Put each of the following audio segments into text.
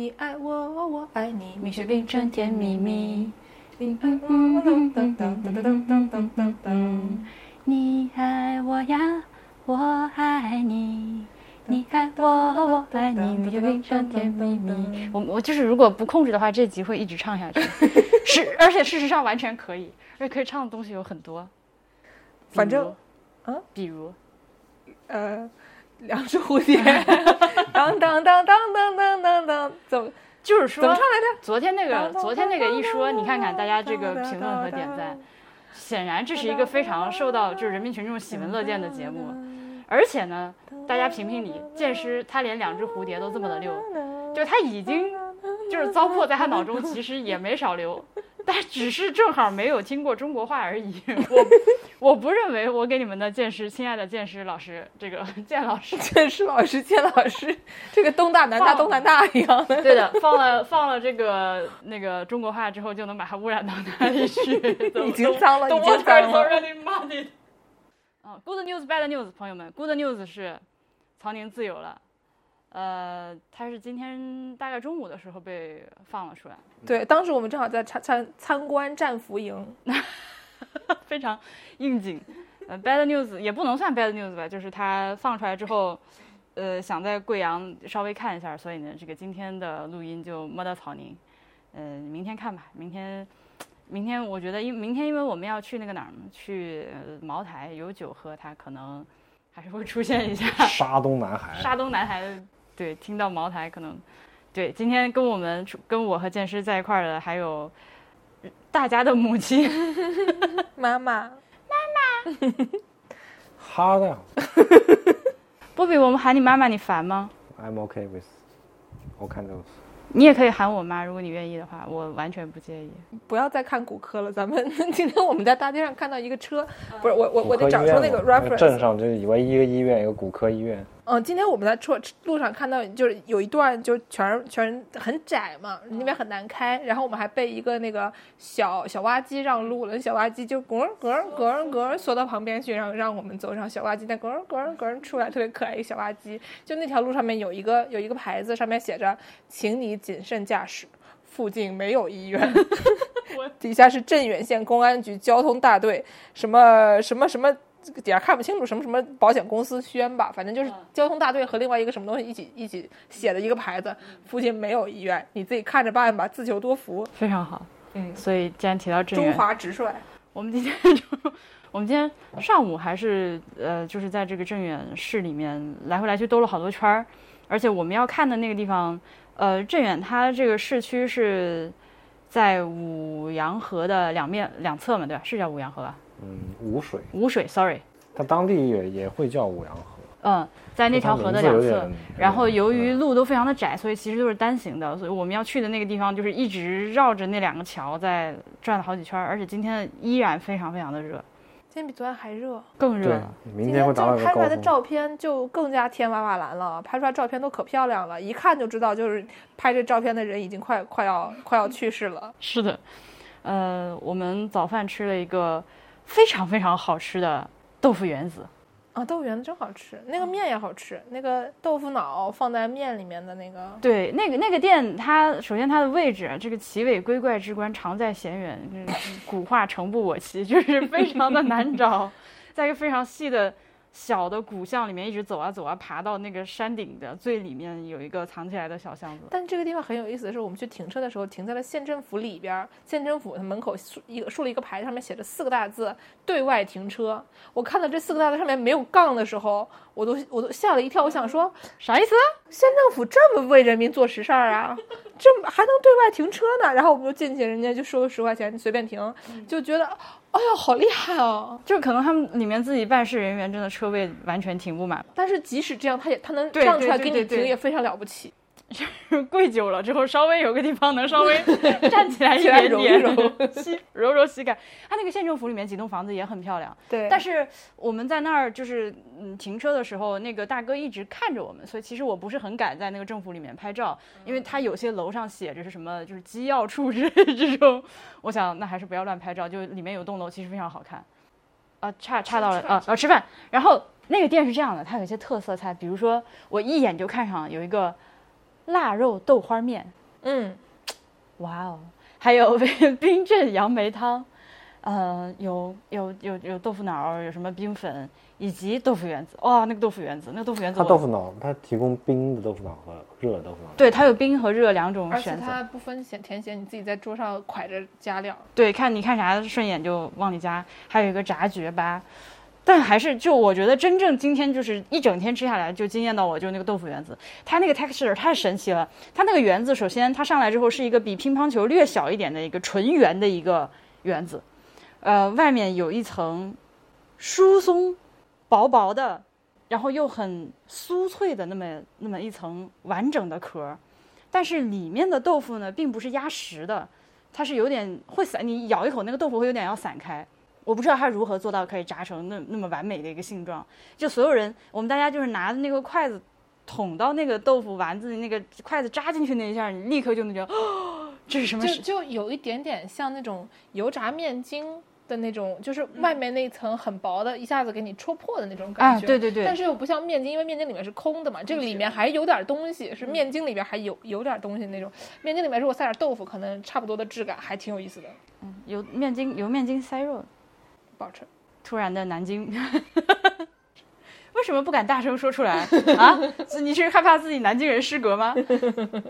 你爱我，我爱你，蜜雪冰城甜蜜蜜。你爱我呀，我爱你。你爱我，我爱你，蜜雪冰城甜蜜蜜。我我就是如果不控制的话，这集会一直唱下去。是，而且事实上完全可以，而且可以唱的东西有很多。反正，啊，比如，呃。两只蝴蝶，当 当当当当当当当，怎么就是说怎么唱来着？昨天那个，昨天那个一说，你看看大家这个评论和点赞，显然这是一个非常受到就是人民群众喜闻乐见的节目，而且呢，大家评评理，剑师他连两只蝴蝶都这么的溜，就他已经就是糟粕在他脑中，其实也没少溜。但只是正好没有听过中国话而已。我我不认为我给你们的剑师，亲爱的剑师老师，这个剑 老师，剑师老师，剑老师，这个东大南大东南大一样的。对的，放了放了这个那个中国话之后，就能把它污染到哪里去？已经脏了，已经脏了。啊，Good news, bad news，朋友们，Good news 是曹宁自由了。呃，他是今天大概中午的时候被放了出来。对，当时我们正好在参参参观战俘营，非常应景。呃，bad news 也不能算 bad news 吧，就是他放出来之后，呃，想在贵阳稍微看一下，所以呢，这个今天的录音就摸到草宁。嗯，明天看吧，明天，明天我觉得，因明天因为我们要去那个哪儿去茅台有酒喝，他可能还是会出现一下。沙东男孩。沙东男孩。对，听到茅台可能，对，今天跟我们跟我和剑师在一块儿的还有大家的母亲，妈妈，妈妈，好的，波比，我们喊你妈妈，你烦吗？I'm okay with all kinds of. 你也可以喊我妈，如果你愿意的话，我完全不介意。不要再看骨科了，咱们今天我们在大街上看到一个车，不是我我我得找出那个 reference。镇上就以为一个医院，一个骨科医院。嗯，今天我们在车路上看到，就是有一段就全全很窄嘛，那边很难开。然后我们还被一个那个小小挖机让路了，小挖机就咯咯咯咯缩到旁边去，然后让我们走上小挖机，再咯咯咯出来，特别可爱一个小挖机。就那条路上面有一个有一个牌子，上面写着“请你谨慎驾驶，附近没有医院 ”，底下是镇远县公安局交通大队，什么什么什么。这个底下看不清楚什么什么保险公司宣吧，反正就是交通大队和另外一个什么东西一起一起写的一个牌子，附近没有医院，你自己看着办吧，自求多福。非常好，嗯，所以既然提到镇中华直率，我们今天就我们今天上午还是呃，就是在这个镇远市里面来回来去兜了好多圈儿，而且我们要看的那个地方，呃，镇远它这个市区是在五羊河的两面两侧嘛，对吧？是叫五羊河吧？嗯，五水，五水，sorry，它当地也也会叫五羊河。嗯，在那条河的两侧，然后由于路都非常的窄，所以其实都是单行的，所以我们要去的那个地方就是一直绕着那两个桥在转了好几圈，而且今天依然非常非常的热，今天比昨天还热，更热。明天会达到拍出来的照片就更加天瓦瓦蓝了，拍出来照片都可漂亮了，一看就知道就是拍这照片的人已经快快要快要去世了。是的，呃，我们早饭吃了一个。非常非常好吃的豆腐圆子，啊，豆腐圆子真好吃，那个面也好吃，那个豆腐脑放在面里面的那个，对，那个那个店，它首先它的位置，这个奇伟归怪之关，常在闲远，古话诚不我欺，就是非常的难找，在一个非常细的。小的古巷里面一直走啊走啊，爬到那个山顶的最里面有一个藏起来的小巷子。但这个地方很有意思的是，我们去停车的时候停在了县政府里边，县政府的门口竖一个竖了一个牌，上面写着四个大字“对外停车”。我看到这四个大字上面没有杠的时候，我都我都吓了一跳。我想说啥意思？县政府这么为人民做实事儿啊？这还能对外停车呢？然后我们就进去，人家就收十块钱，你随便停，就觉得。哎呀，好厉害哦！就是可能他们里面自己办事人员真的车位完全停不满，但是即使这样，他也他能让出来给你停，也非常了不起。跪久了之后，稍微有个地方能稍微 站起来一点点，揉揉膝揉揉膝盖。它那个县政府里面几栋房子也很漂亮，对。但是我们在那儿就是嗯停车的时候，那个大哥一直看着我们，所以其实我不是很敢在那个政府里面拍照，因为他有些楼上写着是什么就是机要处之类这种，我想那还是不要乱拍照。就里面有栋楼其实非常好看，啊，差差到了啊啊吃饭。然后那个店是这样的，它有一些特色菜，比如说我一眼就看上有一个。腊肉豆花面，嗯，哇哦，还有 冰镇杨梅汤，呃，有有有有豆腐脑，有什么冰粉，以及豆腐圆子。哇，那个豆腐圆子，那个豆腐圆子它，豆腐脑，它提供冰的豆腐脑和热的豆腐脑。对，它有冰和热两种而且选择。它不分咸甜咸，你自己在桌上蒯着加料。对，看你看啥顺眼就往里加，还有一个炸绝巴。但还是就我觉得真正今天就是一整天吃下来就惊艳到我，就是那个豆腐圆子，它那个 texture 太神奇了。它那个圆子，首先它上来之后是一个比乒乓球略小一点的一个纯圆的一个圆子，呃，外面有一层疏松、薄薄的，然后又很酥脆的那么那么一层完整的壳，但是里面的豆腐呢，并不是压实的，它是有点会散，你咬一口那个豆腐会有点要散开。我不知道它如何做到可以炸成那那么完美的一个性状。就所有人，我们大家就是拿着那个筷子捅到那个豆腐丸子里，那个筷子扎进去那一下，你立刻就能觉得，哦，这是什么就？就有一点点像那种油炸面筋的那种，就是外面那一层很薄的，一下子给你戳破的那种感啊，觉。对对对，但是又不像面筋，因为面筋里面是空的嘛，这个里面还有点东西，是面筋里边还有有点东西那种。面筋里面如果塞点豆腐，可能差不多的质感，还挺有意思的，嗯，油面筋，油面筋塞肉。不好吃。突然的南京，为什么不敢大声说出来啊？你是害怕自己南京人失格吗？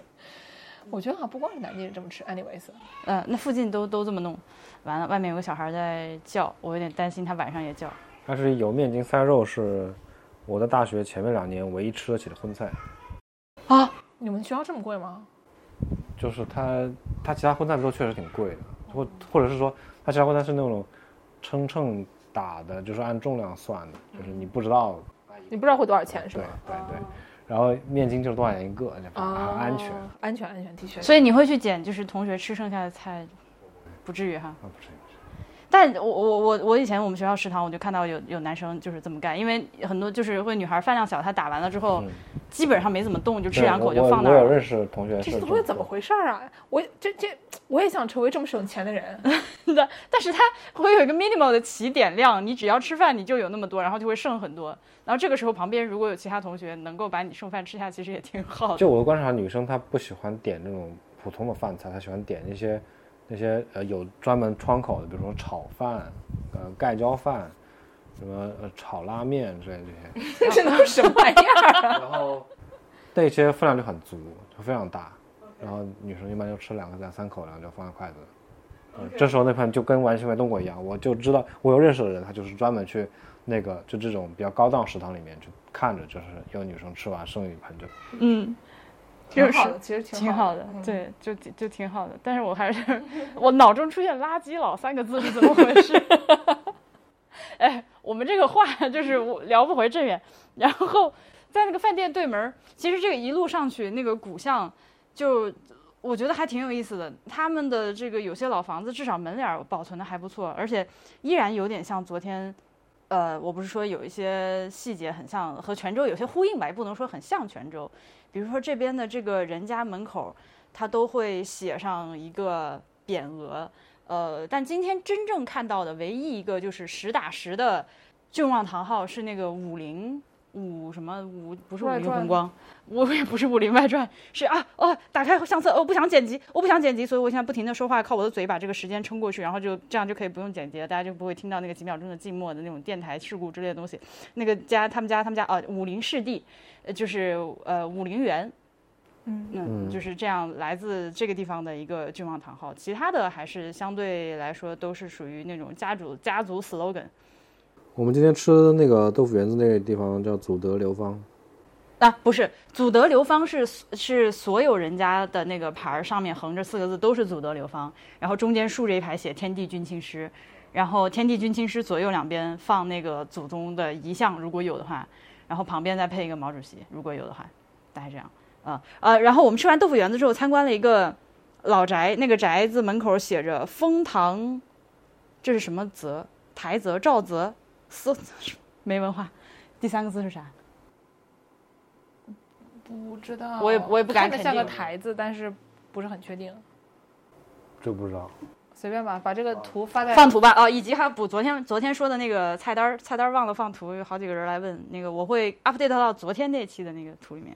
我觉得好像不光是南京人这么吃，anyways，呃，那附近都都这么弄，完了，外面有个小孩在叫，我有点担心他晚上也叫。但是油面筋塞肉是我在大学前面两年唯一吃得起的荤菜，啊，你们学校这么贵吗？就是它它其他荤菜都确实挺贵的，或或者是说它其他荤菜是那种称秤打的，就是按重量算的，就是你不知道你不知道会多少钱是对？对对，然后面筋就是多少钱一个，就安全。安全，安全，的确。所以你会去捡就是同学吃剩下的菜，不至于哈。啊，不是，但我我我我以前我们学校食堂我就看到有有男生就是这么干，因为很多就是会女孩饭量小，她打完了之后、嗯基本上没怎么动，就吃两口就放那儿了。我我有认识同学这些东西怎么回事儿啊？我这这我也想成为这么省钱的人。的，但是他会有一个 minimal 的起点量，你只要吃饭你就有那么多，然后就会剩很多。然后这个时候旁边如果有其他同学能够把你剩饭吃下，其实也挺好的。就我的观察，女生她不喜欢点那种普通的饭菜，她喜欢点那些那些呃有专门窗口的，比如说炒饭、呃盖浇饭、什么呃炒拉面之类的这些，这都是什么玩意儿？然后 那些分量就很足，就非常大，然后女生一般就吃两个两三口，然后就放下筷子。呃这时候那盘就跟完全没动过一样，我就知道我有认识的人，他就是专门去那个就这种比较高档食堂里面去看着，就是有女生吃完剩一盘就嗯，挺好的，其实挺好的，对，就就挺好的。但是我还是我脑中出现“垃圾佬”三个字是怎么回事？哎，我们这个话就是我聊不回正远。然后在那个饭店对门儿，其实这个一路上去那个古巷，就我觉得还挺有意思的。他们的这个有些老房子，至少门脸儿保存的还不错，而且依然有点像昨天。呃，我不是说有一些细节很像和泉州有些呼应吧，也不能说很像泉州。比如说这边的这个人家门口，他都会写上一个匾额。呃，但今天真正看到的唯一一个就是实打实的郡望堂号是那个武陵武什么武不是武外传林红光，我也不是武林外传，是啊哦，打开相册，哦不想剪辑，我不想剪辑，所以我现在不停的说话，靠我的嘴把这个时间撑过去，然后就这样就可以不用剪辑了，大家就不会听到那个几秒钟的静默的那种电台事故之类的东西。那个家他们家他们家啊武林世弟，呃就是呃武林园。嗯嗯，嗯就是这样，来自这个地方的一个郡王堂号，其他的还是相对来说都是属于那种家族家族 slogan 我们今天吃那个豆腐园子那个地方叫祖德流芳，啊，不是祖德流芳是是所有人家的那个牌儿上面横着四个字都是祖德流芳，然后中间竖着一排写天地君亲师，然后天地君亲师左右两边放那个祖宗的遗像，如果有的话，然后旁边再配一个毛主席，如果有的话，大概这样。啊呃，然后我们吃完豆腐园子之后，参观了一个老宅，那个宅子门口写着“封堂”，这是什么泽？台泽、赵泽、思，没文化。第三个字是啥？不知道，我也我也不敢看着像个台子，但是不是很确定。这不知道。随便吧，把这个图发在放图吧，哦，以及还补昨天昨天说的那个菜单，菜单忘了放图，有好几个人来问，那个我会 update 到昨天那期的那个图里面。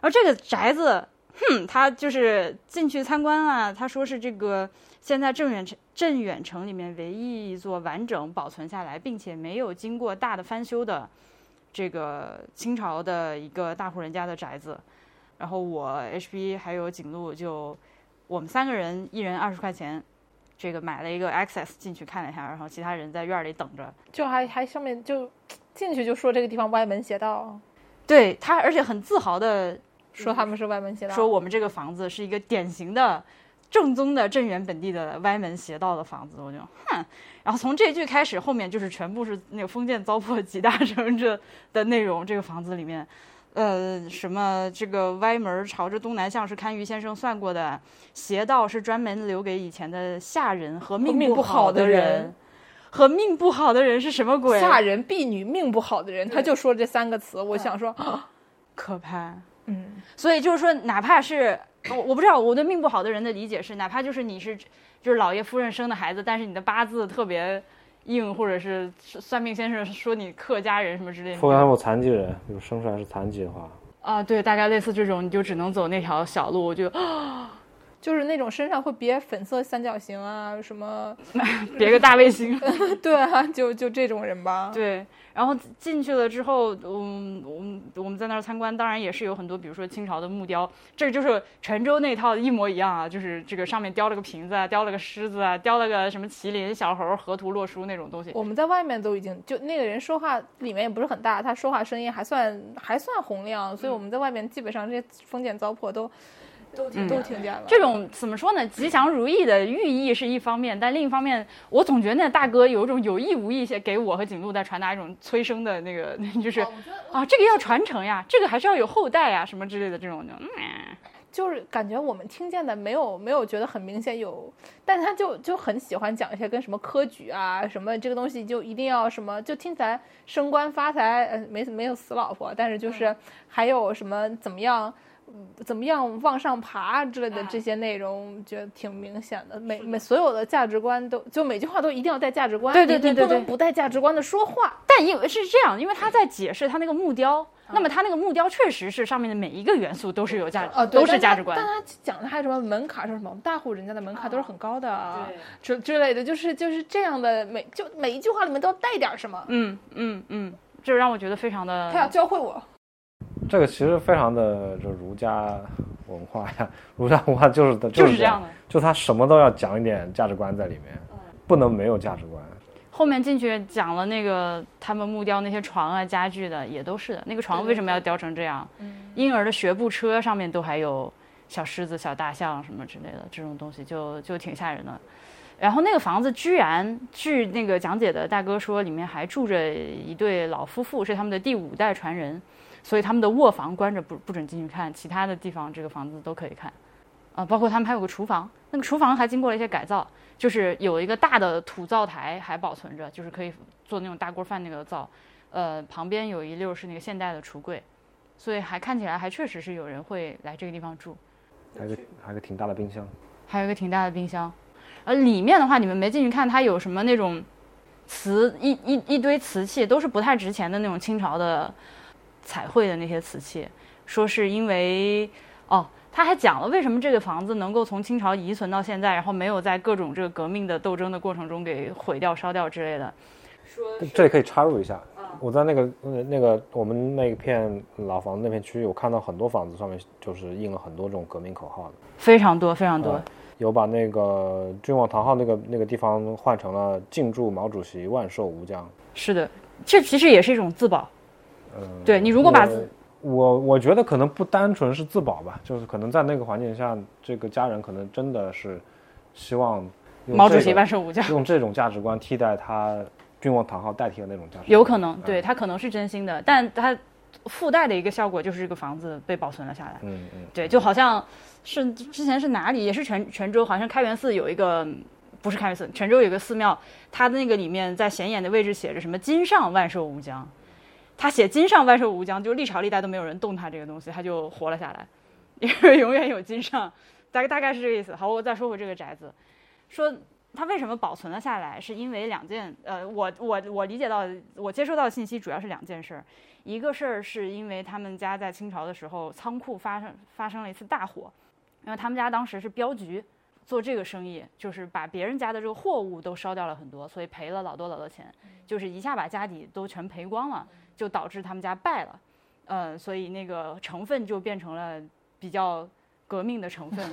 而这个宅子哼，他就是进去参观啊，他说是这个现在镇远城镇远城里面唯一一座完整保存下来，并且没有经过大的翻修的这个清朝的一个大户人家的宅子。然后我 HB 还有景路就我们三个人一人二十块钱，这个买了一个 access 进去看了一下，然后其他人在院里等着。就还还上面就进去就说这个地方歪门邪道，对他，而且很自豪的说他们是歪门邪道，说我们这个房子是一个典型的、正宗的镇远本地的歪门邪道的房子，我就哼。然后从这句开始，后面就是全部是那个封建糟粕集大成这的内容。这个房子里面，呃，什么这个歪门朝着东南向是堪舆先生算过的，邪道是专门留给以前的下人和命命不好好的人人。和命不好的人是什么鬼？下人婢女命不好的人，他就说这三个词，我想说，可怕。嗯，所以就是说，哪怕是我我不知道我对命不好的人的理解是，哪怕就是你是就是老爷夫人生的孩子，但是你的八字特别硬，或者是算命先生说你客家人什么之类的，或者他有残疾人，比如生出来是残疾的话，啊，对，大概类似这种，你就只能走那条小路，我就就是那种身上会别粉色三角形啊，什么，别个大卫星。对啊，就就这种人吧。对，然后进去了之后，嗯，我们我们在那儿参观，当然也是有很多，比如说清朝的木雕，这个就是泉州那套一模一样啊，就是这个上面雕了个瓶子啊，雕了个狮子啊，雕了个什么麒麟、小猴、河图洛书那种东西。我们在外面都已经就那个人说话里面也不是很大，他说话声音还算还算洪亮，所以我们在外面基本上这些封建糟粕都都听都听见了。这种怎么说呢？吉祥如意的寓意是一方面，但另一方面，我总觉得那大哥有一种有意无意些给我和景路在传达一种催生的那个，就是啊，这个要传承呀，这个还是要有后代呀，什么之类的这种就嗯。就是感觉我们听见的没有没有觉得很明显有，但他就就很喜欢讲一些跟什么科举啊什么这个东西就一定要什么就听起来升官发财，呃没没有死老婆，但是就是还有什么怎么样。嗯怎么样往上爬之类的这些内容，觉得挺明显的。每每所有的价值观都，就每句话都一定要带价值观。对对对对不能不带价值观的说话。但因为是这样，因为他在解释他那个木雕，那么他那个木雕确实是上面的每一个元素都是有价值，都是价值观。但他讲的还有什么门槛是什么？大户人家的门槛都是很高的之之类的，就是就是这样的每就每一句话里面都要带点什么。嗯嗯嗯，这让我觉得非常的他要教会我，这个其实非常的就儒家文化呀，儒家文化就是的就是是这样的。就他什么都要讲一点价值观在里面，不能没有价值观。后面进去讲了那个他们木雕那些床啊家具的也都是的，那个床为什么要雕成这样？婴儿的学步车上面都还有小狮子、小大象什么之类的这种东西就，就挺吓人的。然后那个房子居然，据那个讲解的大哥说，里面还住着一对老夫妇，是他们的第五代传人，所以他们的卧房关着不不准进去看，其他的地方这个房子都可以看。啊，包括他们还有个厨房，那个厨房还经过了一些改造，就是有一个大的土灶台还保存着，就是可以做那种大锅饭那个灶，呃，旁边有一溜是那个现代的橱柜，所以还看起来还确实是有人会来这个地方住，还有个还有个挺大的冰箱，还有一个挺大的冰箱，呃，里面的话你们没进去看，它有什么那种瓷一一一堆瓷器，都是不太值钱的那种清朝的彩绘的那些瓷器，说是因为哦。他还讲了为什么这个房子能够从清朝遗存到现在，然后没有在各种这个革命的斗争的过程中给毁掉、烧掉之类的。说这里可以插入一下。我在那个呃那个我们那片老房子那片区域，我看到很多房子上面就是印了很多这种革命口号的，非常多，非常多。啊有把那个君王堂号那个那个地方换成了“敬祝毛主席万寿无疆是的，这其实也是一种自保。”。嗯，对你如果把我我我觉得可能不单纯是自保吧，就是可能在那个环境下，这个家人可能真的是希望用毛主席万寿无疆，用这种价值观替代他君王堂号代替的那种价值观，有可能，嗯对他可能是真心的，但他附带的一个效果就是这个房子被保存了下来。嗯嗯，对，就好像是之前是哪里，也是泉泉州，好像开元寺有一个，不是开元寺，泉州有个寺庙，它的那个里面在显眼的位置写着什么“金上万寿无疆”，他写“金上万寿无疆”，就历朝历代都没有人动他这个东西，他就活了下来，因为永远有金上，大概大概是这个意思。好，我再说回这个宅子，说他为什么保存了下来？是因为两件，呃，我我我理解到，我接收到的信息主要是两件事儿。一个事儿是因为他们家在清朝的时候仓库发生发生了一次大火，因为他们家当时是镖局，做这个生意，就是把别人家的这个货物都烧掉了很多，所以赔了老多老多钱，就是一下把家底都全赔光了，就导致他们家败了，嗯，所以那个成分就变成了比较革命的成分。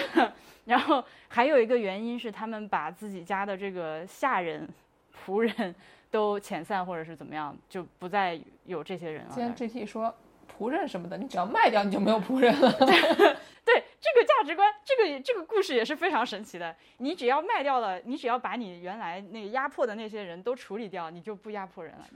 然后还有一个原因是，他们把自己家的这个下人、仆人 都遣散，或者是怎么样，就不再有这些人了。今天 GT 说仆人什么的，你只要卖掉，你就没有仆人了。对这个价值观，这个这个故事也是非常神奇的。你只要卖掉了，你只要把你原来那个压迫的那些人都处理掉，你就不压迫人了，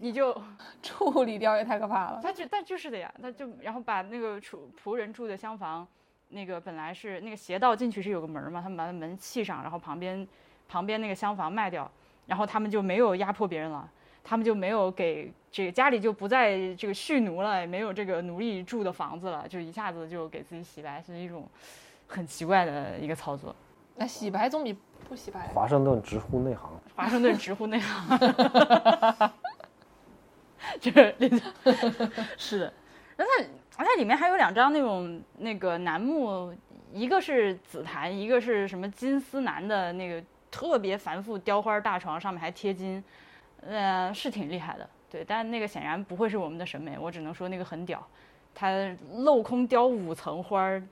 你就 处理掉也太可怕了。他就但就是的呀，他就然后把那个厨仆人住的厢房。那个本来是那个斜道进去是有个门嘛，他们把那门砌上，然后旁边旁边那个厢房卖掉，然后他们就没有压迫别人了，他们就没有给这个家里就不再这个蓄奴了，也没有这个奴隶住的房子了，就一下子就给自己洗白，是一种很奇怪的一个操作。那洗白总比不洗白。华盛顿直呼内行。华盛顿直呼内行。这个 是的，那他。而它里面还有两张那种那个楠木，一个是紫檀，一个是什么金丝楠的那个特别繁复雕花大床，上面还贴金，呃，是挺厉害的，对。但那个显然不会是我们的审美，我只能说那个很屌，它镂空雕五层花儿，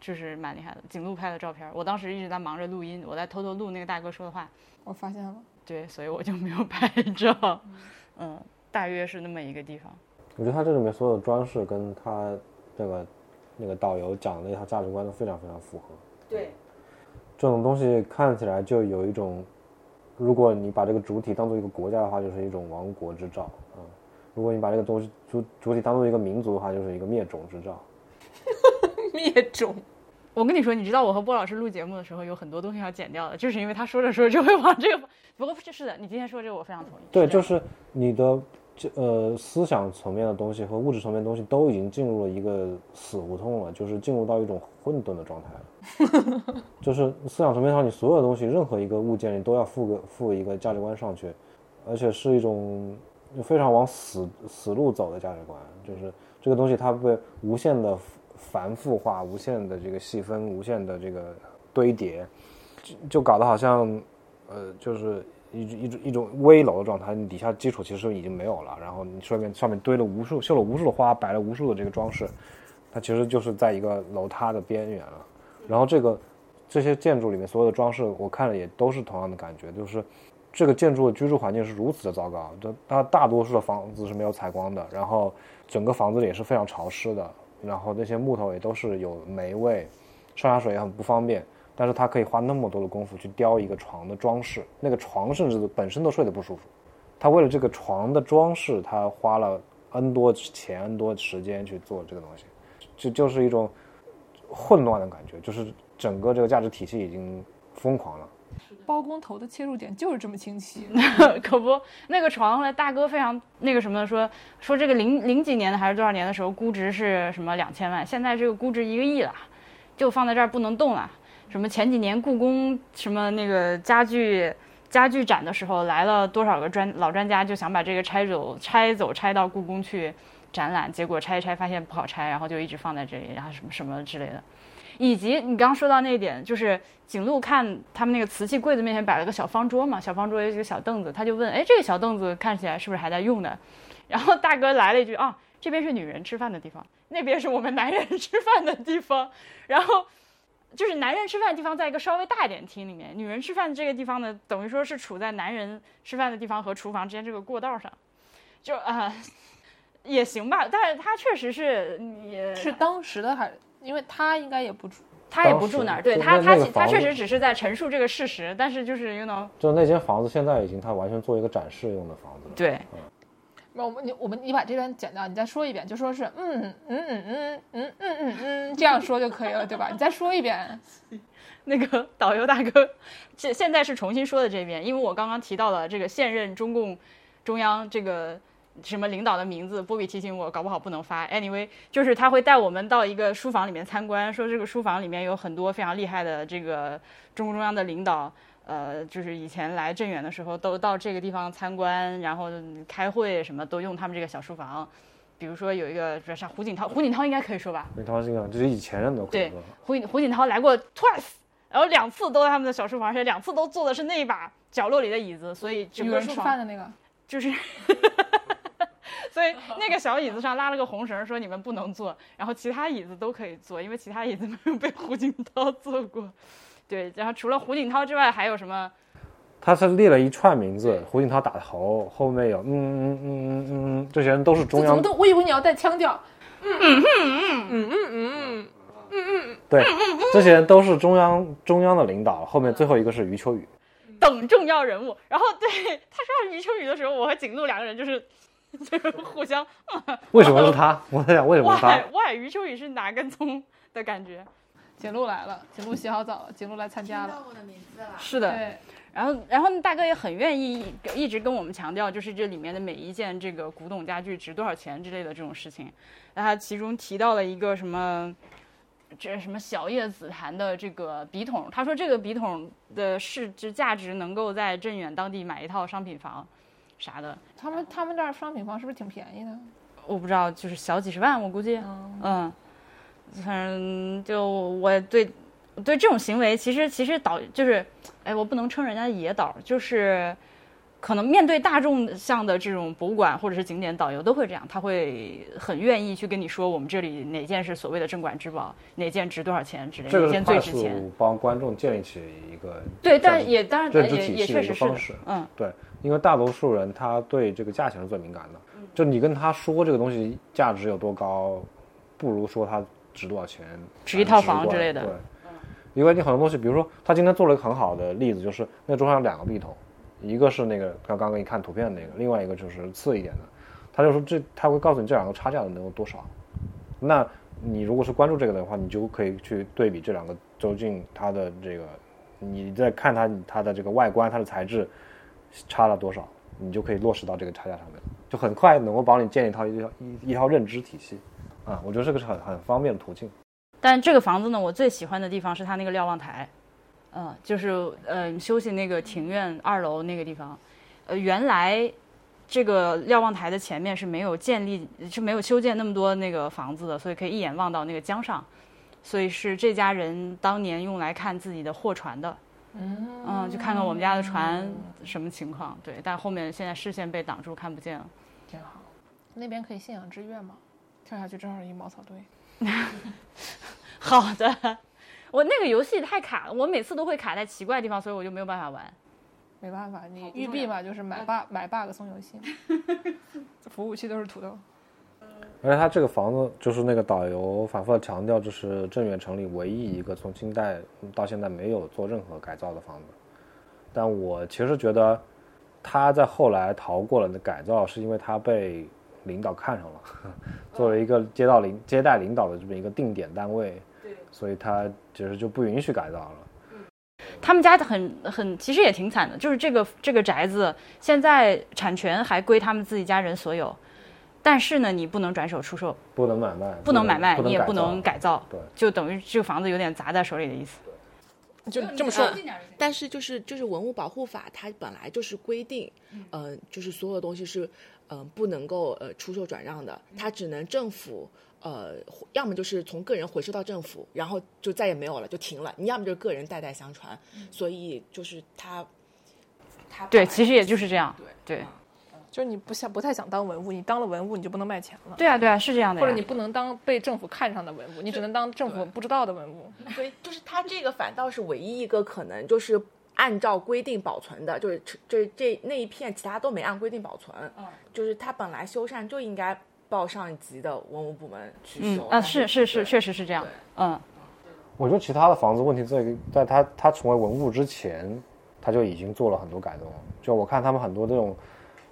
就是蛮厉害的。景路拍的照片，我当时一直在忙着录音，我在偷偷录那个大哥说的话，我发现了，对，所以我就没有拍照，嗯，大约是那么一个地方。我觉得他这里面所有的装饰跟他那个那个导游讲的那套价值观都非常非常符合。对，这种东西看起来就有一种，如果你把这个主体当做一个国家的话，就是一种亡国之兆啊；如果你把这个东西主主体当做一个民族的话，就是一个灭种之兆。灭种！我跟你说，你知道我和波老师录节目的时候，有很多东西要剪掉的，就是因为他说着说着就会往这个。不过是的，你今天说这个我非常同意。对，就是你的。这呃，思想层面的东西和物质层面的东西都已经进入了一个死胡同了，就是进入到一种混沌的状态了。就是思想层面上，你所有的东西，任何一个物件，你都要附个附一个价值观上去，而且是一种非常往死死路走的价值观。就是这个东西，它被无限的繁复化、无限的这个细分、无限的这个堆叠，就就搞得好像呃，就是。一一种一种危楼的状态，你底下基础其实已经没有了，然后你上面上面堆了无数绣了无数的花，摆了无数的这个装饰，它其实就是在一个楼塌的边缘了。然后这个这些建筑里面所有的装饰，我看了也都是同样的感觉，就是这个建筑的居住环境是如此的糟糕，它它大多数的房子是没有采光的，然后整个房子也是非常潮湿的，然后那些木头也都是有霉味，上下水也很不方便。但是他可以花那么多的功夫去雕一个床的装饰，那个床甚至本身都睡得不舒服。他为了这个床的装饰，他花了 n 多钱、n 多时间去做这个东西，就就是一种混乱的感觉，就是整个这个价值体系已经疯狂了。包工头的切入点就是这么清晰，可不，那个床后来大哥非常那个什么说说这个零零几年的还是多少年的时候估值是什么两千万，现在这个估值一个亿了，就放在这儿不能动了。什么前几年故宫什么那个家具家具展的时候来了多少个专老专家就想把这个拆走拆走拆到故宫去展览，结果拆一拆发现不好拆，然后就一直放在这里，然后什么什么之类的。以及你刚刚说到那一点，就是景路看他们那个瓷器柜子面前摆了个小方桌嘛，小方桌有几个小凳子，他就问，哎，这个小凳子看起来是不是还在用的？然后大哥来了一句，啊，这边是女人吃饭的地方，那边是我们男人吃饭的地方，然后。就是男人吃饭的地方在一个稍微大一点厅里面，女人吃饭这个地方呢，等于说是处在男人吃饭的地方和厨房之间这个过道上，就啊，也行吧。但是他确实是，也是当时的还，因为他应该也不住，他也不住那儿。对他，他他确实只是在陈述这个事实，但是就是，you know，就那间房子现在已经他完全做一个展示用的房子了。对。那我们你我们你把这段剪掉，你再说一遍，就说是嗯嗯嗯嗯嗯嗯嗯嗯，这样说就可以了，对吧？你再说一遍。那个导游大哥，现现在是重新说的这边，因为我刚刚提到了这个现任中共中央这个什么领导的名字，波比提醒我，搞不好不能发。Anyway，就是他会带我们到一个书房里面参观，说这个书房里面有很多非常厉害的这个中共中央的领导，呃，就是以前来镇远的时候都到这个地方参观，然后开会什么都用他们这个小书房。比如说有一个像胡锦涛，胡锦涛应该可以说吧？胡锦涛这个就是以前人都可以对。，胡锦胡锦涛来过 twice，然后两次都在他们的小书房，而且两次都坐的是那一把角落里的椅子，所以整有人吃个书房饭的那个，就是，所以那个小椅子上拉了个红绳，说你们不能坐，然后其他椅子都可以坐，因为其他椅子没有被胡锦涛坐过。对，然后除了胡锦涛之外，还有什么？他是列了一串名字，胡锦涛打头，后面有嗯嗯嗯嗯嗯，这些人都是中央这怎么都？我以为你要带腔调。嗯嗯嗯嗯嗯嗯嗯对，这些人都是中央中央的领导，后面最后一个是余秋雨。等重要人物。然后对他说到余秋雨的时候，我和景路两个人就是就是互相为什么是他？我在想为什么是他哇？哇，余秋雨是哪根葱的感觉？景路来了，景路洗好澡了，景路来参加了。我的名字了。是的，对，然后，然后大哥也很愿意一直跟我们强调，就是这里面的每一件这个古董家具值多少钱之类的这种事情。然后他其中提到了一个什么，这什么小叶紫檀的这个笔筒，他说这个笔筒的市值价值能够在镇远当地买一套商品房，啥的，他们他们这儿商品房是不是挺便宜的？我不知道，就是小几十万，我估计，嗯，嗯，反正就我对对这种行为，其实其实导就是，哎，我不能称人家野导，就是可能面对大众向的这种博物馆或者是景点导游都会这样，他会很愿意去跟你说我们这里哪件是所谓的镇馆之宝，哪件值多少钱之类的，这个是哪件最快值钱。速帮观众建立起一个对，但也当然也也确实是嗯，对，因为大多数人他对这个价钱是最敏感的，就你跟他说这个东西价值有多高，不如说它值多少钱，值一套房之类的对，因为你很多东西，比如说他今天做了一个很好的例子，就是那桌上有两个笔筒，一个是那个刚刚给你看图片的那个，另外一个就是次一点的，他就说这他会告诉你这两个差价能有多少。那你如果是关注这个的话，你就可以去对比这两个究竟它的这个，你在看它它的这个外观、它的材质差了多少，你就可以落实到这个差价上面，就很快能够帮你建立一套一套一一套认知体系。啊，我觉得这个是很很方便的途径。但这个房子呢，我最喜欢的地方是它那个瞭望台，嗯、就是呃休息那个庭院二楼那个地方，呃，原来这个瞭望台的前面是没有建立是没有修建那么多那个房子的，所以可以一眼望到那个江上，所以是这家人当年用来看自己的货船的，嗯，就看看我们家的船什么情况，对，但后面现在视线被挡住，看不见了。挺好。那边可以信仰之月吗？跳下去正好是一茅草堆。好的，我那个游戏太卡了，我每次都会卡在奇怪的地方，所以我就没有办法玩。没办法，你育碧嘛，就是买 bug 买 bug 送游戏，服务器都是土豆。而且他这个房子就是那个导游反复的强调，这是镇远城里唯一一个从清代到现在没有做任何改造的房子。但我其实觉得，他在后来逃过了那改造，是因为他被领导看上了，作为一个街道领接待领导的这么一个定点单位，所以他其实就不允许改造了。他们家很很，其实也挺惨的，就是这个这个宅子现在产权还归他们自己家人所有，但是呢，你不能转手出售，不能买卖，不能买卖，你也不能改造，对，就等于这个房子有点砸在手里的意思。就这么说，但是就是就是文物保护法，它本来就是规定，嗯。呃，就是所有东西是，呃，不能够呃出售转让的，嗯它只能政府。呃，要么就是从个人回收到政府，然后就再也没有了，就停了。你要么就是个人代代相传，所以就是它，它嗯对，其实也就是这样。对对，就是你不想不太想当文物，你当了文物你就不能卖钱了，对啊，对啊，是这样的。或者你不能当被政府看上的文物，你只能当政府不知道的文物。所以就是它这个反倒是唯一一个可能就是按照规定保存的，就是这这那一片其他都没按规定保存。嗯就是它本来修缮就应该报上级的文物部门去修。嗯啊，是是是，确实是这样。嗯，我觉得其他的房子问题在于，在它它成为文物之前，它就已经做了很多改动。就我看他们很多这种，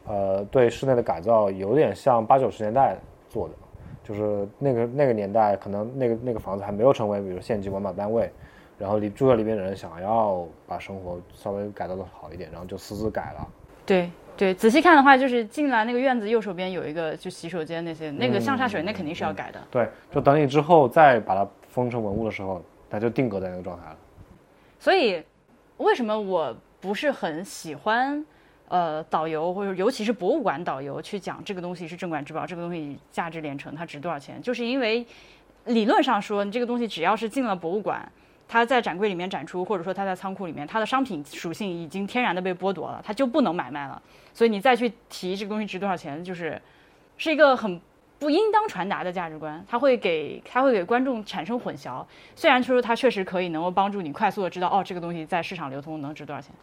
呃，对室内的改造有点像八九十年代做的，就是那个那个年代可能那个那个房子还没有成为比如县级文保单位，然后里住在里面的人想要把生活稍微改造的好一点，然后就私自改了。对对，仔细看的话，就是进来那个院子右手边有一个就洗手间那些，那个向下水那肯定是要改的。对，就等你之后再把它封成文物的时候，它就定格在那个状态了。所以，为什么我不是很喜欢，呃，导游或者尤其是博物馆导游去讲这个东西是镇馆之宝，这个东西价值连城，它值多少钱？就是因为理论上说，你这个东西只要是进了博物馆，它在展柜里面展出，或者说它在仓库里面，它的商品属性已经天然的被剥夺了，它就不能买卖了。所以你再去提这个东西值多少钱，就是是一个很。不应当传达的价值观，它会给它会给观众产生混淆。虽然说它确实可以能够帮助你快速的知道，哦，这个东西在市场流通能值多少钱。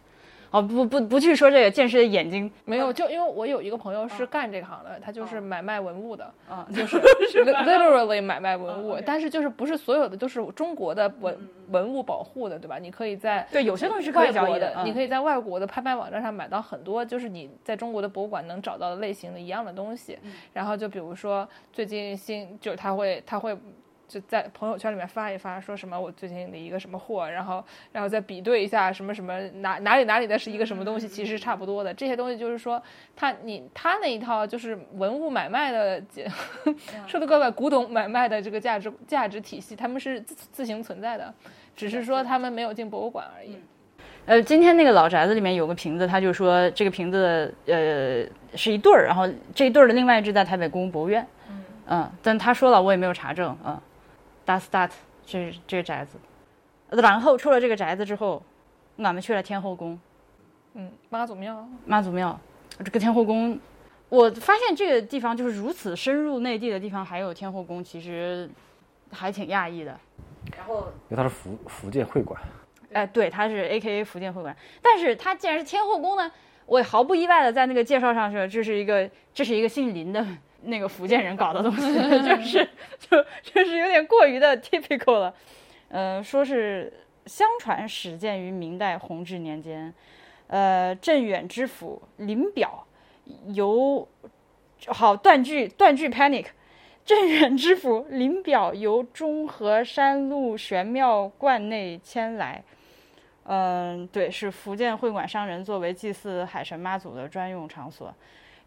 哦，不不不去说这个，见识的眼睛没有，就因为我有一个朋友是干这行的，他就是买卖文物的，啊，就是 literally 买卖文物，但是就是不是所有的都是中国的文文物保护的，对吧？你可以在对有些东西是可以交易的，你可以在外国的拍卖网站上买到很多，就是你在中国的博物馆能找到的类型的一样的东西。然后就比如说最近新，就是他会他会。就在朋友圈里面发一发，说什么我最近的一个什么货，然后然后再比对一下什么什么哪哪里哪里的是一个什么东西，其实差不多的。这些东西就是说，他你他那一套就是文物买卖的，说的怪怪，古董买卖的这个价值价值体系，他们是自自行存在的，只是说他们没有进博物馆而已。呃，今天那个老宅子里面有个瓶子，他就说这个瓶子呃是一对儿，然后这一对儿的另外一只在台北故宫博物院。嗯，但他说了，我也没有查证。嗯。大 start 这这个宅子，然后出了这个宅子之后，俺们去了天后宫，嗯，妈祖庙，妈祖庙，这个天后宫，我发现这个地方就是如此深入内地的地方，还有天后宫，其实还挺讶异的。然后，因为它是福福建会馆，哎，对，它是 A K A 福建会馆，但是它既然是天后宫呢，我也毫不意外的在那个介绍上说，这是一个这是一个姓林的。那个福建人搞的东西，就是就就是有点过于的 typical 了。呃，说是相传始建于明代弘治年间，呃，镇远知府林表由好断句断句 panic，镇远知府林表由中和山路玄庙观内迁来。嗯，对，是福建会馆商人作为祭祀海神妈祖的专用场所。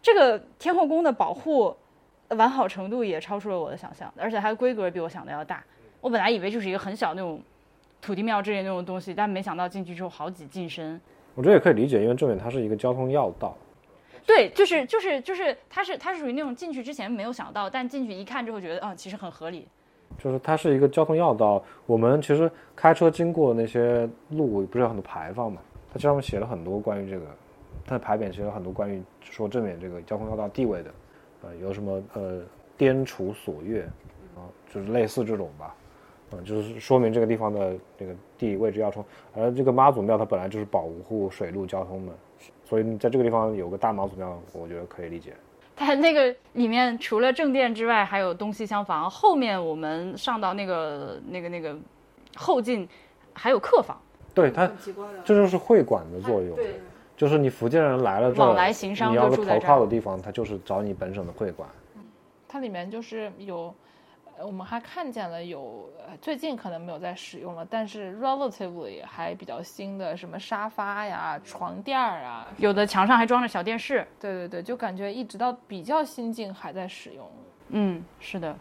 这个天后宫的保护。完好程度也超出了我的想象，而且它的规格比我想的要大。我本来以为就是一个很小那种土地庙之类那种东西，但没想到进去之后好几进深。我觉得也可以理解，因为正远它是一个交通要道。对，就是就是就是，它是它是属于那种进去之前没有想到，但进去一看之后觉得，嗯，其实很合理。就是它是一个交通要道，我们其实开车经过那些路，不是有很多牌坊嘛？它上面写了很多关于这个，它的牌匾写了很多关于说正远这个交通要道地位的。呃，有什么呃，滇楚锁月，啊，就是类似这种吧，嗯，就是说明这个地方的这个地理位置要冲。而这个妈祖庙它本来就是保护水陆交通的，所以你在这个地方有个大妈祖庙，我觉得可以理解。它那个里面除了正殿之外，还有东西厢房，后面我们上到那个那个那个后进，还有客房。对它，这就是会馆的作用。对。就是你福建人来了之后，往来行商你要个投靠的地方，他就是找你本省的会馆。它里面就是有，我们还看见了有，最近可能没有在使用了，但是 relatively 还比较新的什么沙发呀、床垫儿啊，有的墙上还装着小电视。对对对，就感觉一直到比较新近还在使用。嗯，是的。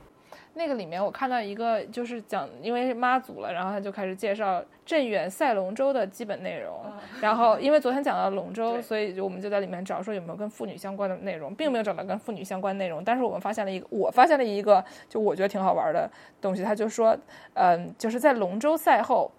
那个里面我看到一个，就是讲因为妈祖了，然后他就开始介绍镇远赛龙舟的基本内容。然后因为昨天讲到龙舟，所以就我们就在里面找说有没有跟妇女相关的内容，并没有找到跟妇女相关内容。但是我们发现了一个，我发现了一个，就我觉得挺好玩的东西。他就说，嗯，就是在龙舟赛后。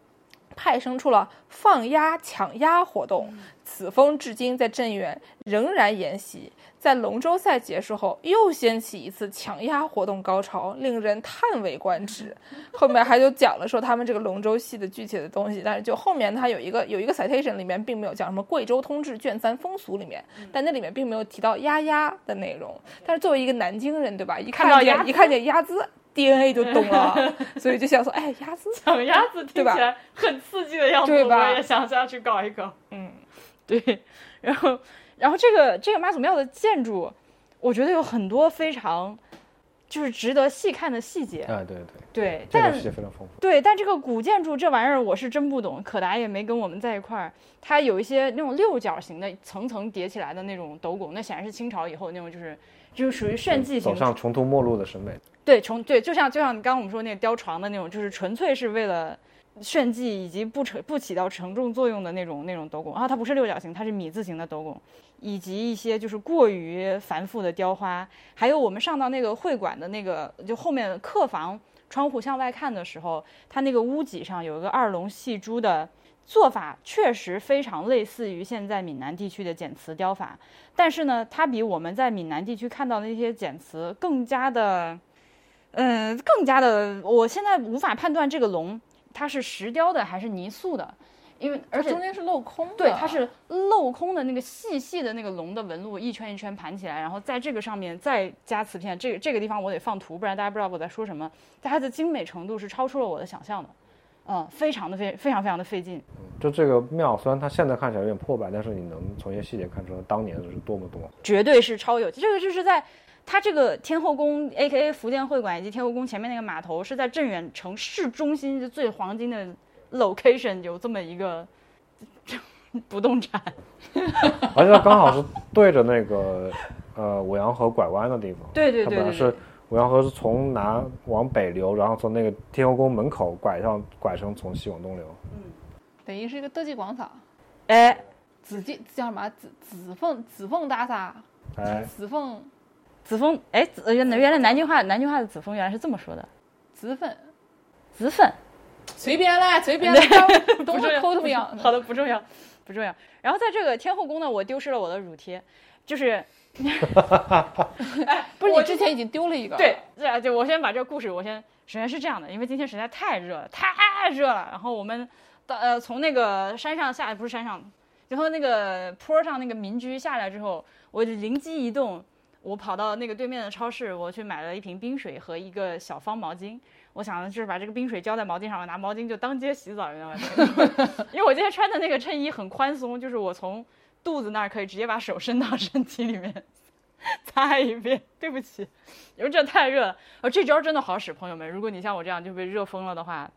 派生出了放鸭抢鸭活动，此风至今在镇远仍然沿袭。在龙舟赛结束后，又掀起一次抢鸭活动高潮，令人叹为观止。后面还就讲了说他们这个龙舟戏的具体的东西，但是就后面它有一个有一个 citation 里面并没有讲什么贵州通志卷三风俗里面，但那里面并没有提到鸭鸭的内容。但是作为一个南京人，对吧？一看见一看见鸭子。DNA 就懂了，所以就想说，哎，鸭子抢鸭子听起来很刺激的样子，我也想下去搞一搞。嗯，对。然后，然后这个这个妈祖庙的建筑，我觉得有很多非常就是值得细看的细节。啊，对对，对，但这个世界非常丰富。对，但这个古建筑这玩意儿我是真不懂，可达也没跟我们在一块儿。它有一些那种六角形的层层叠起来的那种斗拱，那显然是清朝以后那种，就是就是属于炫技型走上穷途末路的审美。对，穷对，就像就像刚刚我们说那个雕床的那种，就是纯粹是为了炫技以及不承不起到承重作用的那种那种斗拱啊，它不是六角形，它是米字形的斗拱，以及一些就是过于繁复的雕花，还有我们上到那个会馆的那个就后面客房窗户向外看的时候，它那个屋脊上有一个二龙戏珠的。做法确实非常类似于现在闽南地区的剪瓷雕法，但是呢，它比我们在闽南地区看到的那些剪瓷更加的，嗯，更加的，我现在无法判断这个龙它是石雕的还是泥塑的，因为而且中间是镂空的，对，它是镂空的那个细细的那个龙的纹路，一圈一圈盘起来，然后在这个上面再加瓷片。这个这个地方我得放图，不然大家不知道我在说什么。它的精美程度是超出了我的想象的，嗯，非常的费非常非常的费劲。就这个庙，虽然它现在看起来有点破败，但是你能从一些细节看出来当年是多么多。绝对是超有，这个就是在它这个天后宫 （A.K.A. 福建会馆）以及天后宫前面那个码头，是在镇远城市中心最黄金的 location，有这么一个 不动产。而且它刚好是对着那个呃五羊河拐弯的地方。对对对对它本来是五羊河是从南往北流，然后从那个天后宫门口拐上拐成从西往东流。等于是一个德基广场，哎，紫金叫什么？紫紫凤紫凤大厦，哎，紫凤。紫峰，哎，紫原原来南京话南京话的紫峰原来是这么说的，紫粉，紫粉。随便啦，随便啦，都是抠他们样。好的，不重要，不重要。然后在这个天后宫呢，我丢失了我的乳贴，就是，不是你之前已经丢了一个，对，对，就我先把这个故事，我先首先是这样的，因为今天实在太热了，太热了。然后我们到呃从那个山上下来，不是山上，然后那个坡上那个民居下来之后，我就灵机一动，我跑到那个对面的超市，我去买了一瓶冰水和一个小方毛巾。我想的就是把这个冰水浇在毛巾上，我拿毛巾就当街洗澡，你知道吗？因为我今天穿的那个衬衣很宽松，就是我从肚子那儿可以直接把手伸到 身体里面擦一遍。对不起，因为这太热了。呃，这招真的好使，朋友们，如果你像我这样就被热疯了的话，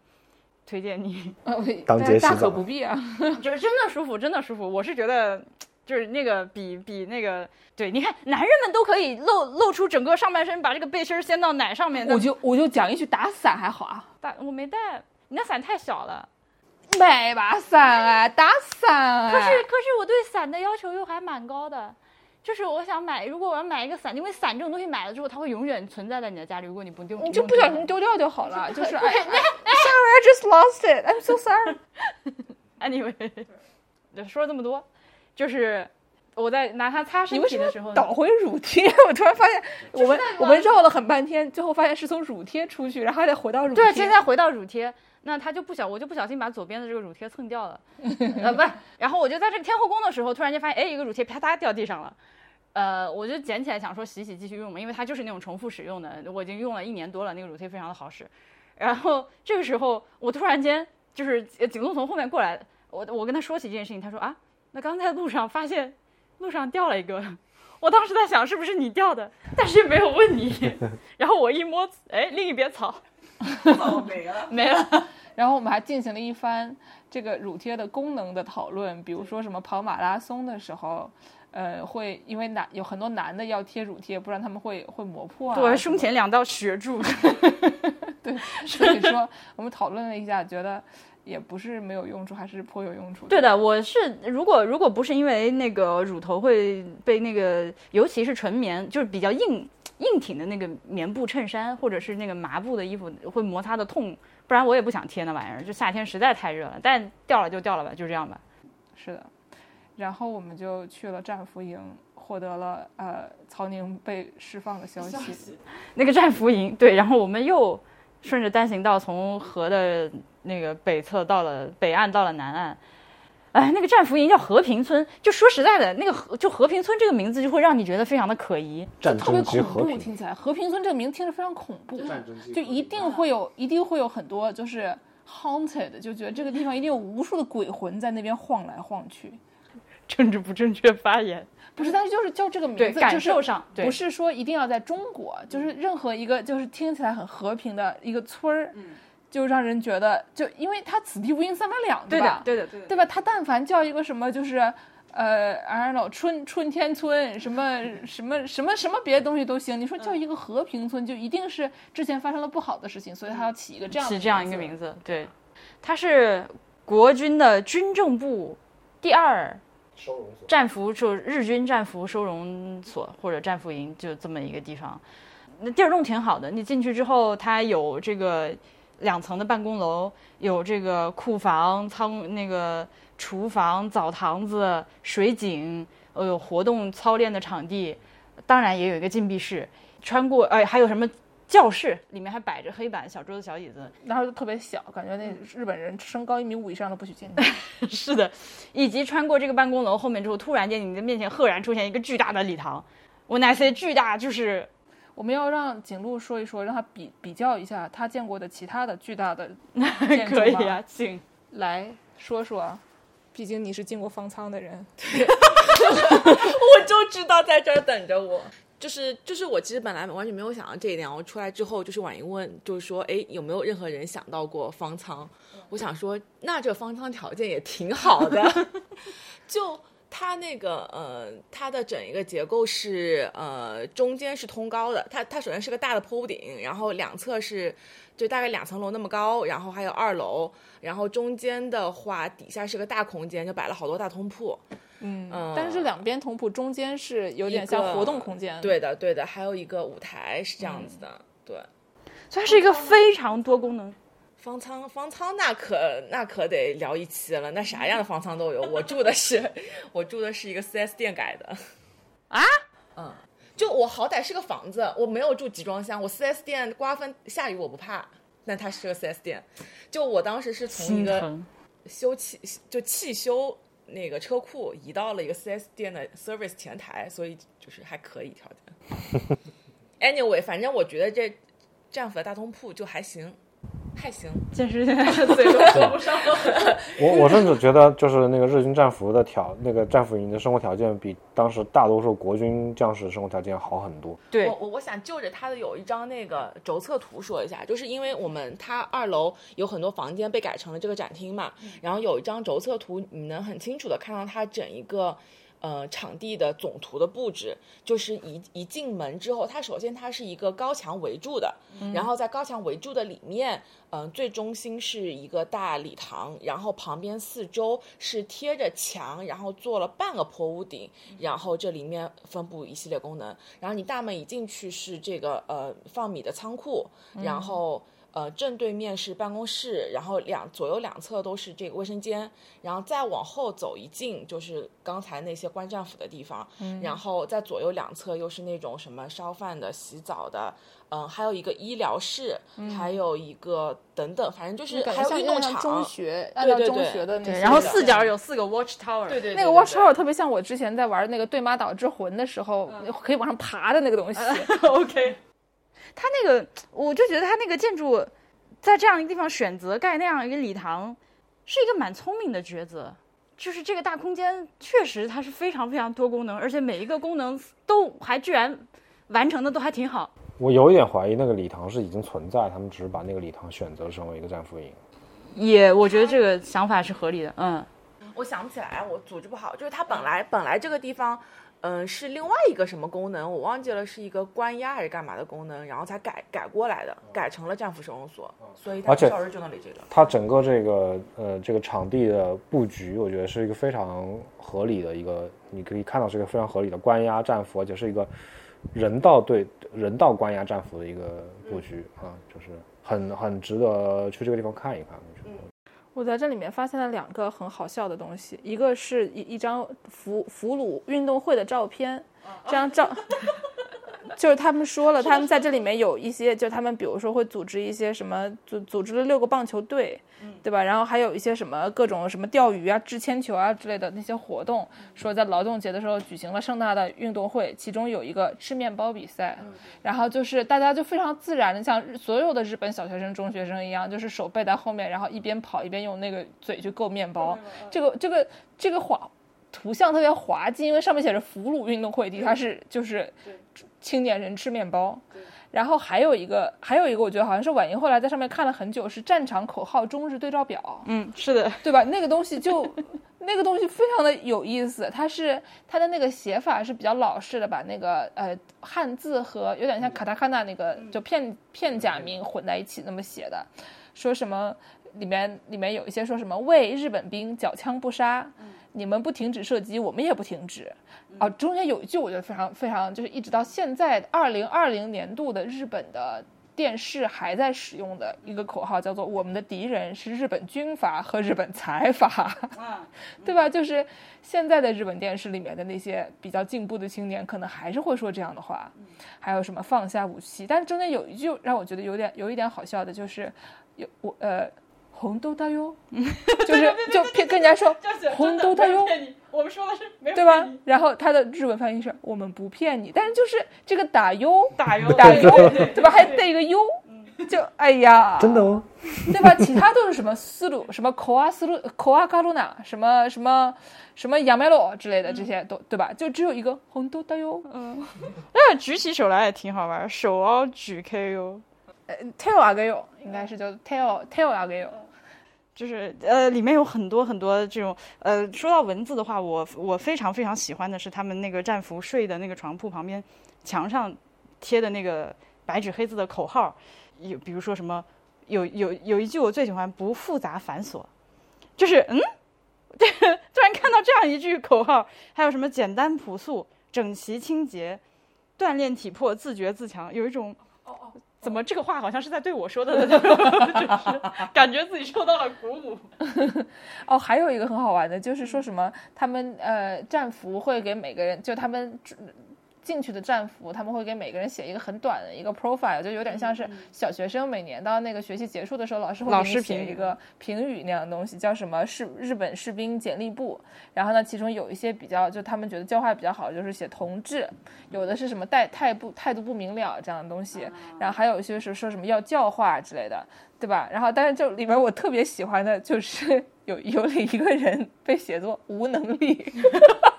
推荐你，呃，当街洗大可不必啊。就是真的舒服，真的舒服。我是觉得。就是那个比比那个，对，你看男人们都可以露露出整个上半身，把这个背心儿掀到奶上面。我就我就讲一句，打伞还好啊，打我没带，你那伞太小了。买把伞啊，打伞啊。可是可是我对伞的要求又还蛮高的，就是我想买，如果我要买一个伞，因为伞这种东西买了之后，它会永远存在在你的家里，如果你不丢，你就不小心丢掉就好了，就是 sorry I just lost it I'm so sorry。anyway，就说了这么多，就是我在拿它擦身体的时候，倒回乳贴？我突然发现，我们我们绕了很半天，最后发现是从乳贴出去，然后还得回到乳贴。对，现在回到乳贴，那他就不小，我就不小心把左边的这个乳贴蹭掉了，呃，不是，然后我就在这个天后宫的时候，突然间发现，哎，一个乳贴啪嗒掉地上了。呃，我就捡起来想说洗洗继续用嘛，因为它就是那种重复使用的，我已经用了一年多了，那个乳贴非常的好使。然后这个时候，我突然间就是呃景栋从后面过来，我我跟他说起这件事情，他说啊，那刚才路上发现路上掉了一个，我当时在想是不是你掉的，但是没有问你。然后我一摸，哎，另一边草没了。没了。然后我们还进行了一番这个乳贴的功能的讨论，比如说什么跑马拉松的时候，呃，会因为男有很多男的要贴乳贴，不然他们会会磨破啊。对，胸前两道血柱。对，所以说我们讨论了一下，觉得也不是没有用处，还是颇有用处。对的，我是如果如果不是因为那个乳头会被那个，尤其是纯棉，就是比较硬硬挺的那个棉布衬衫，或者是那个麻布的衣服会摩擦的痛，不然我也不想贴那玩意儿。就夏天实在太热了，但掉了就掉了吧，就这样吧。是的，然后我们就去了战俘营，获得了呃曹宁被释放的消息。那个战俘营，对，然后我们又顺着单行道从河的那个北侧到了北岸，到了南岸。哎，那个战俘营叫和平村，就说实在的，那个和就和平村这个名字就会让你觉得非常的可疑。战特别恐怖，听起来和平村这个名字听着非常恐怖，战争就一定会有，一定会有很多就是 haunted，就觉得这个地方一定有无数的鬼魂在那边晃来晃去。政治不正确发言。不是，但是就是叫这个名，字，感就是受上不是说一定要在中国，就是任何一个就是听起来很和平的一个村儿，就让人觉得就因为它此地无银三百两，对吧？的，对的，对的。对吧？他但凡叫一个什么，就是呃，I don't know，春春天村，什么什么什么什么别的东西都行。你说叫一个和平村，就一定是之前发生了不好的事情，所以他要起一个这样的起这样一个名字，对，他是国军的军政部第二收容所。战俘，就日军战俘收容所或者战俘营，就这么一个地方。那地儿弄挺好的，你进去之后，它有这个两层的办公楼，有这个库房、仓那个厨房、澡堂子、水井，呃，有活动操练的场地，当然也有一个禁闭室。穿过，呃，还有什么教室，里面还摆着黑板、小桌子、小椅子，然后就特别小，感觉那日本人身高一米五以上都不许进去。是的，以及穿过这个办公楼后面之后，突然间你的面前赫然出现一个巨大的礼堂。我乃 say 巨大，就是我们要让景路说一说，让他比比较一下他见过的其他的巨大的 建筑吗可以啊，请。来说说，毕竟你是进过方舱的人。我就知道在这儿等着我。就是就是我其实本来完全没有想到这一点，我出来之后就是婉莹问，就是说，哎，有没有任何人想到过方舱？我想说，那这方舱条件也挺好的 就它那个呃，它的整一个结构是呃中间是通高的，它它首先是个大的坡屋顶，然后两侧是就大概两层楼那么高，然后还有二楼，然后中间的话底下是个大空间，就摆了好多大通铺。嗯嗯但是两边同铺，中间是有点像活动空间。，对的，对的，还有一个舞台是这样子的，对。所以它是一个非常多功能。方舱，方舱那可那可得聊一期了，那啥样的方舱都有。我住的是，我住的是一个 4S 店改的 啊，嗯，就我好歹是个房子，我没有住集装箱，我 4S 店刮风下雨我不怕，但它是个 4S 店，就我当时是从一个。修汽就汽修那个车库移到了一个 4S 店的 service 前台，所以就是还可以条件。anyway，反正我觉得这战斧的大通铺就还行，还行。健身现在是嘴都合不上了。我我甚至觉得，就是那个日军战俘的条，那个战俘营的生活条件比当时大多数国军将士生活条件好很多。对我，我我想就着他的有一张那个轴测图说一下，就是因为我们他二楼有很多房间被改成了这个展厅嘛，然后有一张轴测图，你能很清楚的看到它整一个。呃，场地的总图的布置，就是一一进门之后，它首先它是一个高墙围住的，然后在高墙围住的里面，嗯、最中心是一个大礼堂，然后旁边四周是贴着墙，然后做了半个坡屋顶，然后这里面分布一系列功能。然后你大门一进去是这个呃放米的仓库，然后。呃，正对面是办公室，然后两左右两侧都是这个卫生间，然后再往后走一进就是刚才那些观战府的地方，然后在左右两侧又是那种什么烧饭的、洗澡的，嗯、还有一个医疗室，还有一个等等，反正就是感觉像还有运动场中，学，按照中对对学的那些然后四角有四个 watch tower。对对那个 Watch Tower 特别像我之前在玩那个对马岛之魂的时候，可以往上爬的那个东西。OK，他那个，我就觉得他那个建筑，在这样一个地方选择盖那样一个礼堂，是一个蛮聪明的抉择。就是这个大空间，确实它是非常非常多功能，而且每一个功能都还居然完成的都还挺好。我有一点怀疑那个礼堂是已经存在，他们只是把那个礼堂选择成为一个战俘营。也，我觉得这个想法是合理的。嗯，我想不起来，我组织不好。就是它本来本来这个地方，嗯、是另外一个什么功能，我忘记了，是一个关押还是干嘛的功能，然后才改改过来的，改成了战俘收容所。所以它这个。它整个这个呃这个场地的布局，我觉得是一个非常合理的一个，你可以看到是一个非常合理的关押战俘，而且是一个人道对人道关押战俘的一个布局啊，就是很很值得去这个地方看一看。我在这里面发现了两个很好笑的东西，一个是一一张俘俘虏运动会的照片，这张照。就是他们说了，他们在这里面有一些，就他们比如说会组织一些什么，组组织了六个棒球队，对吧？然后还有一些什么各种什么钓鱼啊、掷铅球啊之类的那些活动，说在劳动节的时候举行了盛大的运动会，其中有一个吃面包比赛，然后就是大家就非常自然的像日所有的日本小学生、中学生一样，就是手背在后面，然后一边跑一边用那个嘴去够面包。这个这个这个画图像特别滑稽，因为上面写着“俘虏运动会”，底下是就是青年人吃面包。然后还有一个，还有一个，我觉得好像是婉莹后来在上面看了很久，是战场口号中日对照表，嗯，是的，对吧？那个东西就 那个东西非常的有意思，它是它的那个写法是比较老式的，把那个呃汉字和有点像卡塔卡纳那个就片片假名混在一起那么写的，说什么里面里面有一些说什么为日本兵缴枪不杀，你们不停止射击，我们也不停止。啊，中间有一句我觉得非常非常，就是一直到现在二零二零年度的日本的电视还在使用的一个口号，叫做“我们的敌人是日本军阀和日本财阀”，对吧？就是现在的日本电视里面的那些比较进步的青年，可能还是会说这样的话。还有什么放下武器？但是中间有一句让我觉得有点有一点好笑的，就是有我呃。红豆大哟，就是就骗跟人家说红豆大哟，我们说的是没有对吧？然后他的日文翻译是我们不骗你，但是就是这个打哟。打哟。打哟，对吧？还带一个哟，就哎呀，真的哦，对吧？其他都是什么思路，什么口啊思路，口啊卡路纳，什么什么什么亚麦罗之类的这些都对吧？就只有一个红豆大哟，嗯，那举起手来也挺好玩，手要举开哟，呃，tail 啊个哟，应该是叫 tail tail 啊个哟。就是呃，里面有很多很多这种呃，说到文字的话，我我非常非常喜欢的是他们那个战俘睡的那个床铺旁边墙上贴的那个白纸黑字的口号，有比如说什么有有有一句我最喜欢，不复杂繁琐，就是嗯，突然看到这样一句口号，还有什么简单朴素、整齐清洁、锻炼体魄、自觉自强，有一种。怎么这个话好像是在对我说的呢？就是感觉自己受到了鼓舞。哦，还有一个很好玩的，就是说什么他们呃战俘会给每个人，就他们。进去的战俘，他们会给每个人写一个很短的一个 profile，就有点像是小学生每年到那个学期结束的时候，老师会给你写一个评语那样的东西，叫什么士日本士兵简历簿。然后呢，其中有一些比较，就他们觉得教化比较好，就是写同志，有的是什么态态不态度不明了这样的东西，然后还有一些是说什么要教化之类的，对吧？然后但是就里面我特别喜欢的就是有有一个人被写作无能力。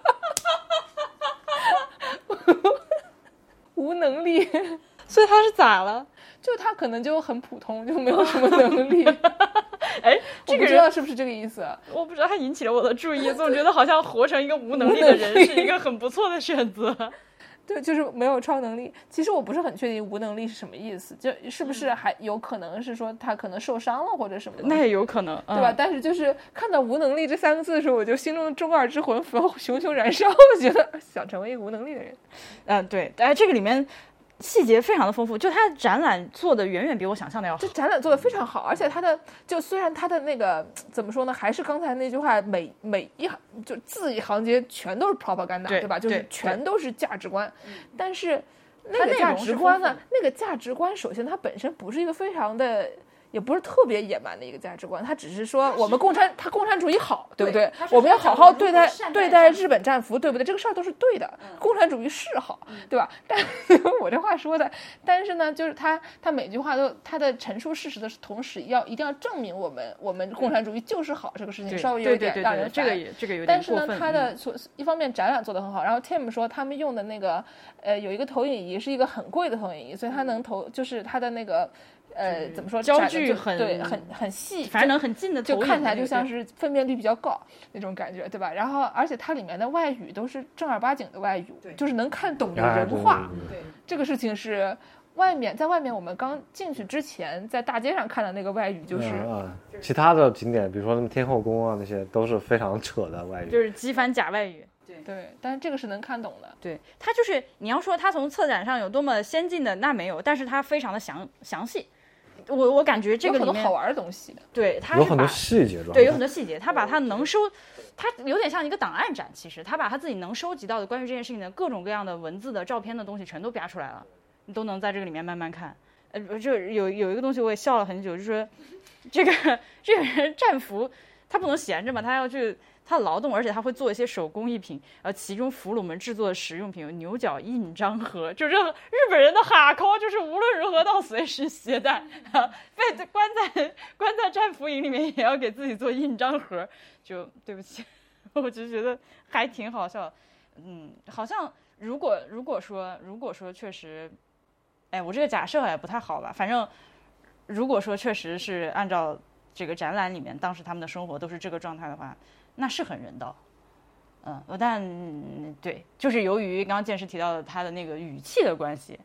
无能力，所以他是咋了？就他可能就很普通，就没有什么能力。哎，我不知道是不是这个意思。我不知道，他引起了我的注意，总觉得好像活成一个无能力的人是一个很不错的选择。对，就是没有超能力。其实我不是很确定无能力是什么意思，就是不是还有可能是说他可能受伤了或者什么？那也有可能，对吧？但是就是看到无能力这三个字的时候，我就心中的中二之魂 熊熊燃烧，我觉得想成为一个无能力的人。嗯，对。哎，这个里面。细节非常的丰富，就它展览做的远远比我想象的要好。这展览做的非常好，而且它的就虽然它的那个怎么说呢，还是刚才那句话，每每一行就字一行间全都是 propaganda，对吧？就是全都是价值观。但是那个价值观呢？那个价值观首先它本身不是一个非常的。也不是特别野蛮的一个价值观，他只是说我们共产，他共产主义好，对不对？我们要好好对待对待日本战俘，对不对？这个事儿都是对的，共产主义是好，对吧？但 我这话说的，但是呢，就是他他每句话都他的陈述事实的同时，要一定要证明我们我们共产主义就是好这个事情，稍微有点让人这个也这个有点但是呢，他的所一方面展览做得很好，然后 Tim 说他们用的那个呃有一个投影仪是一个很贵的投影仪，所以他能投就是他的那个。呃，怎么说？焦距很对，很很细，反正能很近的，就看起来就像是分辨率比较高那种感觉，对吧？然后，而且它里面的外语都是正儿八经的外语，就是能看懂的人话。对，这个事情是外面，在外面我们刚进去之前，在大街上看的那个外语就是。啊，其他的景点，比如说什么天后宫啊，那些都是非常扯的外语，就是机翻假外语。对对，但是这个是能看懂的。对，它就是你要说它从策展上有多么先进的，那没有，但是它非常的详详细。我我感觉这个里面好玩的东西，对，它有很多细节，对，有很多细节，他把他能收，他有点像一个档案展，其实他把他自己能收集到的关于这件事情的各种各样的文字的、照片的东西全都扒出来了，你都能在这个里面慢慢看。呃，就有有一个东西我也笑了很久，就是说这个 这个人战俘他不能闲着嘛，他要去。他劳动，而且他会做一些手工艺品，呃，其中俘虏们制作的实用品有牛角印章盒，就是日本人的哈扣，就是无论如何都随时携带啊。被关在关在战俘营里面，也要给自己做印章盒，就对不起，我就觉得还挺好笑。嗯，好像如果如果说如果说确实，哎，我这个假设也不太好吧。反正如果说确实是按照这个展览里面当时他们的生活都是这个状态的话，那是很人道。嗯，但对，就是由于刚刚剑师提到的他的那个语气的关系，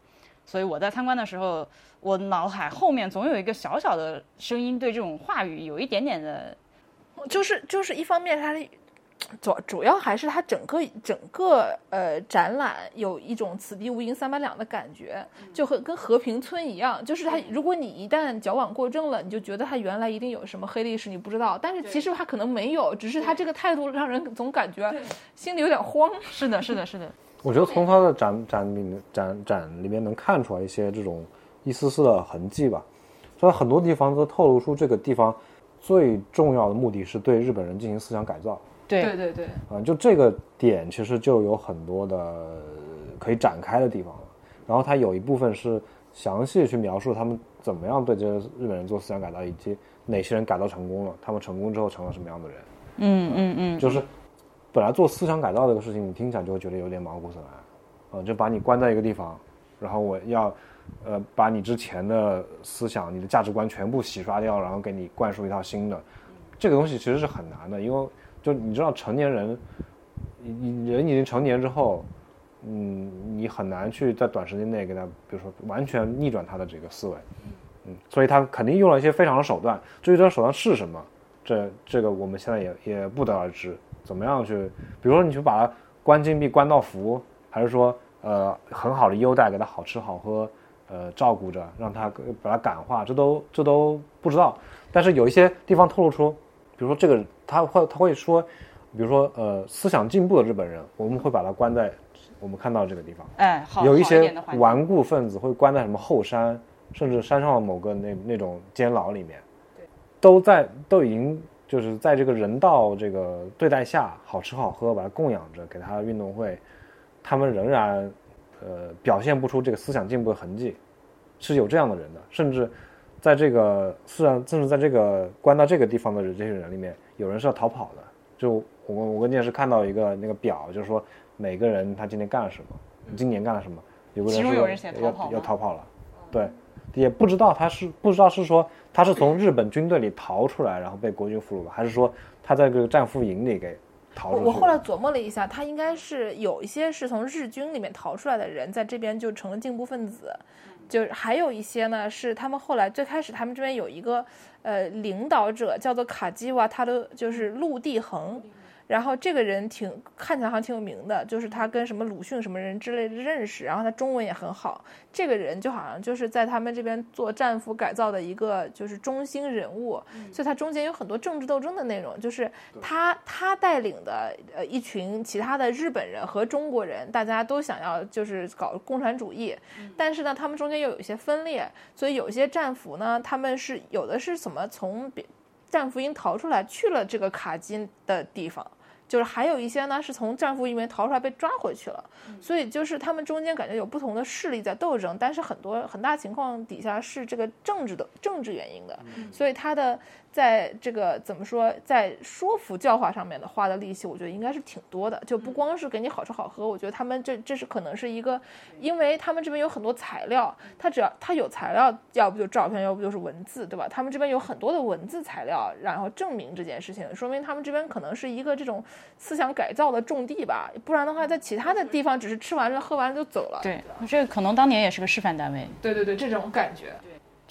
所以我在参观的时候，我脑海后面总有一个小小的声音对这种话语有一点点的，就是就是一方面他的。主主要还是它整个整个呃展览有一种此地无银三百两的感觉，就和跟和平村一样，就是它如果你一旦矫枉过正了，你就觉得它原来一定有什么黑历史，你不知道，但是其实它可能没有，只是它这个态度让人总感觉心里有点慌。是的，是的，是的。我觉得从它的展展里面展展里面能看出来一些这种一丝丝的痕迹吧，所以很多地方都透露出这个地方最重要的目的是对日本人进行思想改造。对对对，啊，就这个点其实就有很多的可以展开的地方了。然后它有一部分是详细去描述他们怎么样对这些日本人做思想改造，以及哪些人改造成功了，他们成功之后成了什么样的人。嗯嗯嗯，就是本来做思想改造这个事情，你听起来就会觉得有点毛骨悚然，啊，就把你关在一个地方，然后我要呃把你之前的思想、你的价值观全部洗刷掉，然后给你灌输一套新的，这个东西其实是很难的，因为。就你知道，成年人，你你人已经成年之后，嗯，你很难去在短时间内给他，比如说完全逆转他的这个思维，嗯，所以他肯定用了一些非常的手段。至于这手段是什么，这这个我们现在也也不得而知。怎么样去，比如说你去把他关禁闭关到服，还是说呃很好的优待给他好吃好喝，呃照顾着让他把他感化，这都这都不知道。但是有一些地方透露出。比如说这个，他会他会说，比如说呃，思想进步的日本人，我们会把他关在我们看到这个地方。哎，好，有一些顽固分子会关在什么后山，甚至山上的某个那那种监牢里面。对，都在都已经就是在这个人道这个对待下，好吃好喝，把他供养着，给他运动会，他们仍然呃表现不出这个思想进步的痕迹，是有这样的人的，甚至。在这个，虽然，甚至在这个关到这个地方的这些人里面，有人是要逃跑的。就我我关键是看到一个那个表，就是说每个人他今天干了什么，今年干了什么，有个人说要要逃跑了，对，也不知道他是不知道是说他是从日本军队里逃出来，然后被国军俘虏了，还是说他在这个战俘营里给逃出去。我后来琢磨了一下，他应该是有一些是从日军里面逃出来的人，在这边就成了进步分子。就还有一些呢，是他们后来最开始他们这边有一个呃领导者叫做卡基瓦，他的就是陆地恒。然后这个人挺看起来好像挺有名的，就是他跟什么鲁迅什么人之类的认识，然后他中文也很好。这个人就好像就是在他们这边做战俘改造的一个就是中心人物，所以他中间有很多政治斗争的内容。就是他他带领的呃一群其他的日本人和中国人，大家都想要就是搞共产主义，但是呢，他们中间又有一些分裂，所以有些战俘呢，他们是有的是怎么从战俘营逃出来去了这个卡金的地方。就是还有一些呢，是从战俘营里面逃出来被抓回去了，所以就是他们中间感觉有不同的势力在斗争，但是很多很大情况底下是这个政治的政治原因的，所以他的。在这个怎么说，在说服教化上面的花的力气，我觉得应该是挺多的。就不光是给你好吃好喝，我觉得他们这这是可能是一个，因为他们这边有很多材料，他只要他有材料，要不就照片，要不就是文字，对吧？他们这边有很多的文字材料，然后证明这件事情，说明他们这边可能是一个这种思想改造的重地吧。不然的话，在其他的地方只是吃完了喝完了就走了。对，这个可能当年也是个示范单位。对对对，这种感觉。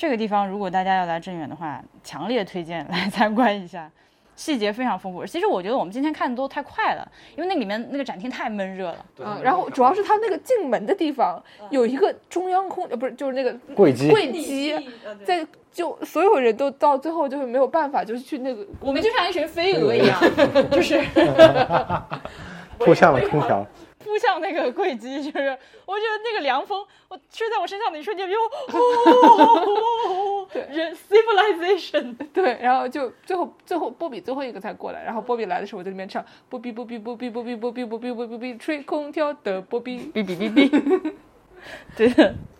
这个地方如果大家要来镇远的话，强烈推荐来 参观一下，细节非常丰富。其实我觉得我们今天看的都太快了，因为那里面那个展厅太闷热了。嗯，然后主要是它那个进门的地方有一个中央空，呃，不是，就是那个柜机，柜机，在就所有人都到最后就是没有办法，就是去那个，我们就像一群飞蛾一样，就是 扑向了空调。扑向那个柜机，就是我觉得那个凉风，我吹在我身上的一瞬间，就 对，人 civilization，对，然后就最后最后波比最后一个才过来，然后波比来的时候我在里面唱波比波比波比波比波比波比波比吹空调的波比。哔哔哔哔，对，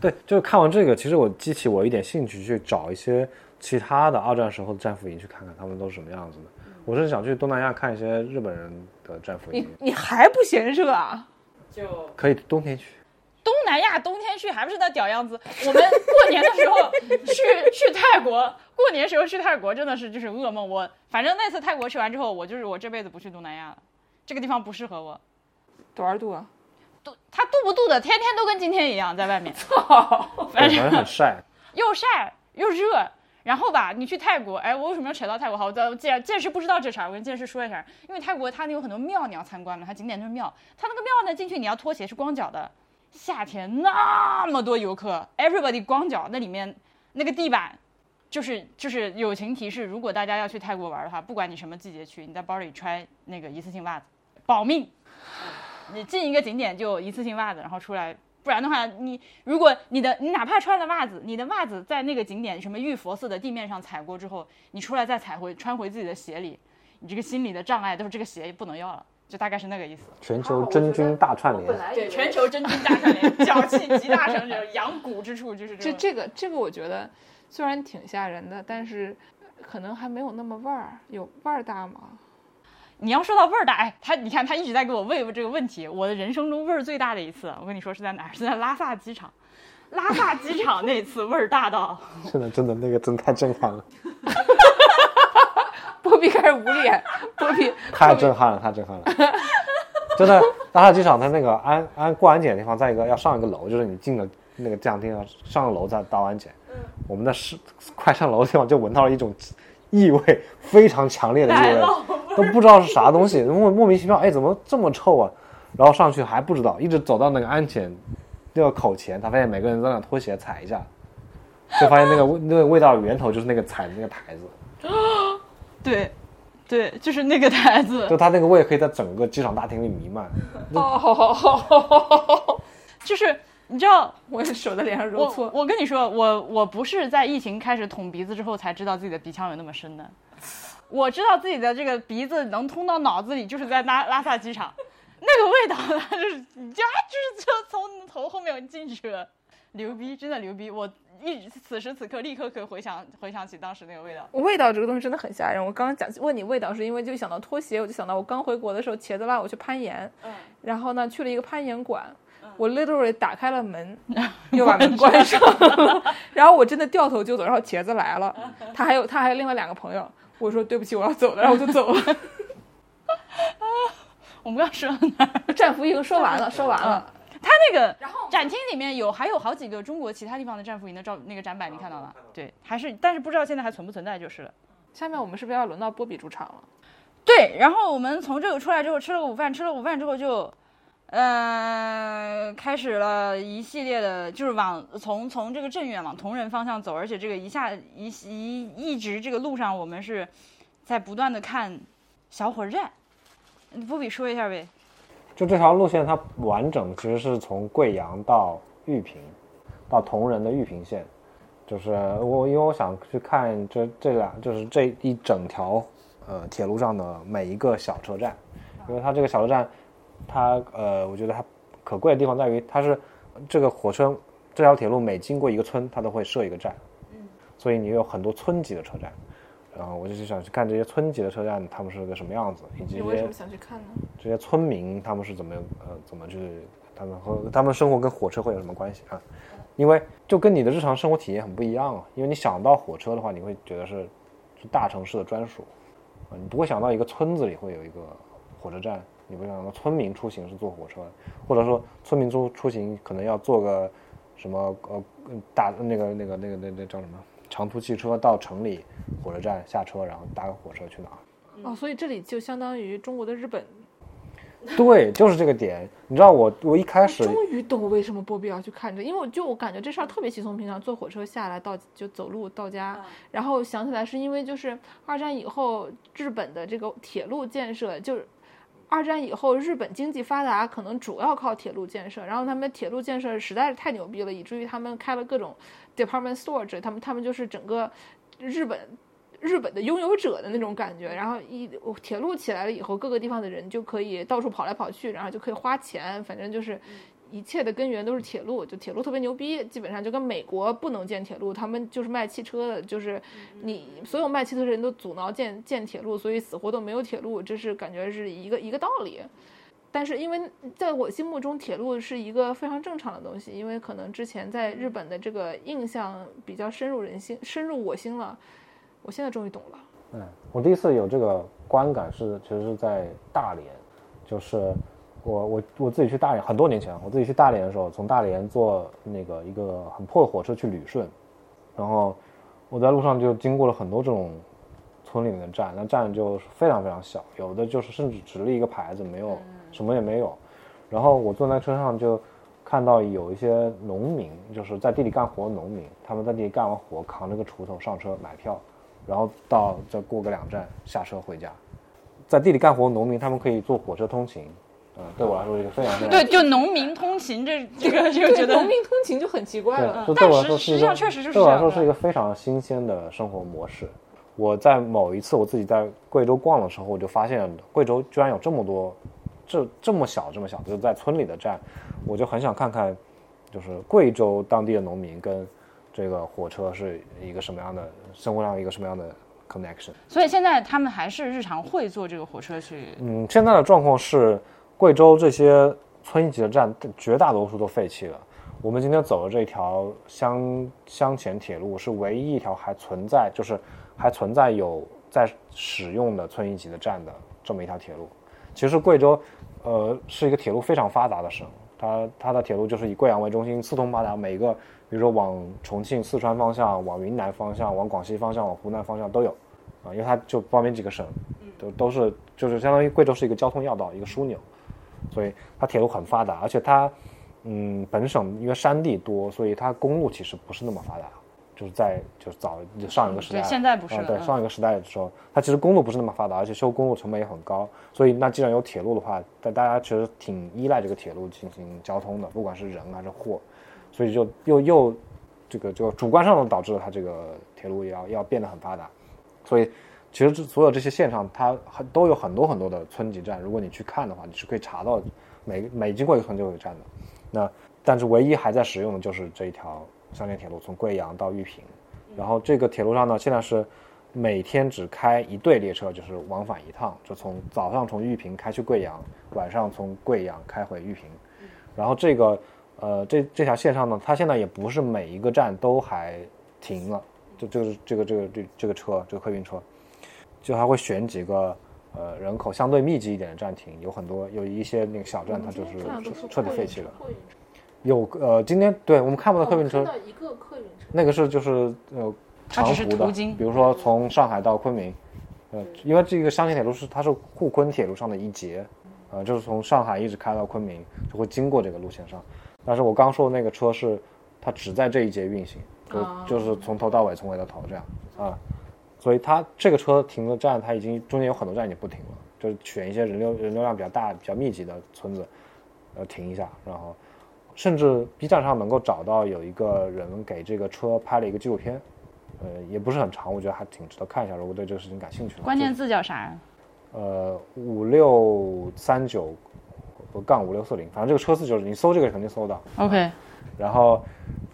对，就是看完这个，其实我激起我一点兴趣，去找一些其他的二战时候的战俘营去看看他们都是什么样子的。我是想去东南亚看一些日本人的战俘营，你还不嫌热啊？就可以冬天去。东南亚冬天去还不是那屌样子？我们过年的时候去去泰国，过年时候去泰国真的是就是噩梦。我反正那次泰国去完之后，我就是我这辈子不去东南亚了，这个地方不适合我。多少度啊？度他度不度的，天天都跟今天一样在外面，操，反正很晒。又晒又热。然后吧，你去泰国，哎，我为什么要扯到泰国？好，我既然剑师不知道这茬，我跟见识说一下，因为泰国它那有很多庙你要参观嘛，它景点就是庙，它那个庙呢进去你要脱鞋是光脚的，夏天那么多游客，everybody 光脚，那里面那个地板，就是就是友情提示，如果大家要去泰国玩的话，不管你什么季节去，你在包里揣那个一次性袜子，保命。你进一个景点就一次性袜子，然后出来，不然的话，你如果你的你哪怕穿了袜子，你的袜子在那个景点什么玉佛寺的地面上踩过之后，你出来再踩回穿回自己的鞋里，你这个心理的障碍都是这个鞋不能要了，就大概是那个意思。全球真菌大串联，对，全球真菌大串联，脚气极大成者，养蛊之处就是这 这这个这个，我觉得虽然挺吓人的，但是可能还没有那么味儿。有味儿大吗？你要说到味儿大，哎，他你看他一直在给我问这个问题。我的人生中味儿最大的一次，我跟你说是在哪儿？是在拉萨机场。拉萨机场那次味儿大到，真的真的那个真太震撼了，波比开始捂脸，波比太震撼了，太震撼了。真的，拉萨机场它那个安安过安检的地方，在一个要上一个楼，就是你进了那个降厅上了楼再到安检。我们的是快上楼的地方就闻到了一种异味，非常强烈的异味，都不知道是啥东西，莫莫名其妙，哎，怎么这么臭啊？然后上去还不知道，一直走到那个安检那个口前，他发现每个人都在那脱鞋踩一下，就发现那个味那个味道源头就是那个踩的那个台子，对，对，就是那个台子，就他那个味可以在整个机场大厅里弥漫。哦，好好好好好好，就是你知道，我手在脸上揉我搓。我跟你说，我我不是在疫情开始捅鼻子之后才知道自己的鼻腔有那么深的，我知道自己的这个鼻子能通到脑子里，就是在拉拉萨机场，那个味道呢，就是你就啊，就是就从头后面进去了，牛逼，真的牛逼！我一此时此刻立刻可以回想回想起当时那个味道。味道这个东西真的很吓人。我刚刚讲问你味道，是因为就想到拖鞋，我就想到我刚回国的时候，茄子拉我去攀岩，嗯然后呢去了一个攀岩馆，我 literally 打开了门，又把门关上了，然后我真的掉头就走，然后茄子来了，他还有他还有另外两个朋友，我说对不起，我要走了，然后我就走了。我们刚刚说到哪儿？战俘营说完了，说完了。他那个展厅里面有还有好几个中国其他地方的战俘营的照那个展板，你看到了？对，还是但是不知道现在还存不存在就是了。下面我们是不是要轮到波比主场了？对，然后我们从这个出来之后吃了个午饭，吃了午饭之后就，呃，开始了一系列的，就是往从从这个镇远往铜仁方向走，而且这个一下一一一直这个路上我们是在不断的看小火车站。波比说一下呗。就这条路线，它完整其实是从贵阳到玉屏，到铜仁的玉屏线。就是我因为我想去看这这俩，就是这一整条呃铁路上的每一个小车站，因为它这个小车站，它呃我觉得它可贵的地方在于它是这个火车这条铁路每经过一个村，它都会设一个站，嗯所以你有很多村级的车站。然后我就想去看这些村级的车站，他们是个什么样子，以及你为什么想去看呢？这些村民他们是怎么呃怎么去他们和他们生活跟火车会有什么关系啊？因为就跟你的日常生活体验很不一样啊。因为你想到火车的话，你会觉得是是大城市的专属啊，你不会想到一个村子里会有一个火车站，你不会想到村民出行是坐火车，或者说村民出出行可能要坐个什么呃大那个那个那个那那叫什么长途汽车到城里火车站下车，然后搭个火车去哪儿。哦，所以这里就相当于中国的日本。对，就是这个点。你知道我我一开始终于懂为什么波比要去看这，因为我就我感觉这事儿特别稀松平常，坐火车下来到就走路到家，然后想起来是因为就是二战以后日本的这个铁路建设，就是二战以后日本经济发达，可能主要靠铁路建设，然后他们铁路建设实在是太牛逼了，以至于他们开了各种 department store，这他们他们就是整个日本。日本的拥有者的那种感觉，然后一铁路起来了以后，各个地方的人就可以到处跑来跑去，然后就可以花钱，反正就是一切的根源都是铁路，就铁路特别牛逼，基本上就跟美国不能建铁路，他们就是卖汽车的，就是你所有卖汽车的人都阻挠建建铁路，所以死活都没有铁路，这是感觉是一个一个道理。但是因为在我心目中，铁路是一个非常正常的东西，因为可能之前在日本的这个印象比较深入人心，深入我心了。我现在终于懂了。嗯，我第一次有这个观感是，其实是在大连，就是我我我自己去大连很多年前，我自己去大连的时候，从大连坐那个一个很破的火车去旅顺，然后我在路上就经过了很多这种村里面的站，那站就是非常非常小，有的就是甚至只立一个牌子，没有什么也没有。然后我坐在车上就看到有一些农民，就是在地里干活的农民，他们在地里干完活，扛着个锄头上车买票。然后到再过个两站下车回家，在地里干活的农民，他们可以坐火车通勤，嗯，对我来说是一个非常非常对，就农民通勤这这个就觉得农民通勤就很奇怪了。对，对我来但说实实际上确实就是对我来说是一个非常新鲜的生活模式。我在某一次我自己在贵州逛的时候，我就发现贵州居然有这么多这这么小这么小，就是在村里的站，我就很想看看，就是贵州当地的农民跟这个火车是一个什么样的生活上一个什么样的 connection。所以现在他们还是日常会坐这个火车去。嗯，现在的状况是，贵州这些村一级的站绝大多数都废弃了。我们今天走的这条湘湘黔铁路是唯一一条还存在，就是还存在有在使用的村一级的站的这么一条铁路。其实贵州，呃，是一个铁路非常发达的省，它它的铁路就是以贵阳为中心，四通八达，每个比如说往重庆、四川方向、往云南方向、往广西方向、往湖南方向都有，啊，因为它就包边几个省，都都是就是相当于贵州是一个交通要道，一个枢纽，所以它铁路很发达，而且它，嗯，本省因为山地多，所以它公路其实不是那么发达，就是在就是早就上一个时代，对现在不是啊对，上一个时代的时候，它其实公路不是那么发达，而且修公路成本也很高，所以那既然有铁路的话，但大家其实挺依赖这个铁路进行交通的，不管是人还是货，所以就又又这个就主观上导致了它这个铁路也要要变得很发达，所以其实这所有这些线上它很都有很多很多的村级站，如果你去看的话，你是可以查到每每经过一个村就有站的。那但是唯一还在使用的就是这一条乡间铁路，从贵阳到玉屏。然后这个铁路上呢，现在是每天只开一对列车，就是往返一趟，就从早上从玉屏开去贵阳，晚上从贵阳开回玉屏。然后这个呃这这条线上呢，它现在也不是每一个站都还停了，就就是这个这个这这个车这个客运车，就还会选几个呃人口相对密集一点的站停，有很多有一些那个小站它就是彻彻底废弃了。有呃今天对我们看不到客运车，一个客运车，那个是就是呃长途的，比如说从上海到昆明，呃，因为这个湘黔铁路是它是沪昆铁路上的一节，呃，就是从上海一直开到昆明，就会经过这个路线上。但是我刚说的那个车是它只在这一节运行，就、就是从头到尾，从尾到头这样啊。所以它这个车停的站，它已经中间有很多站已经不停了，就是选一些人流人流量比较大、比较密集的村子，呃，停一下，然后甚至 B 站上能够找到有一个人给这个车拍了一个纪录片，呃，也不是很长，我觉得还挺值得看一下。如果对这个事情感兴趣的话，关键字叫啥？呃五六三九不杠五六四零，反正这个车次就是你搜这个肯定搜到。OK，然后，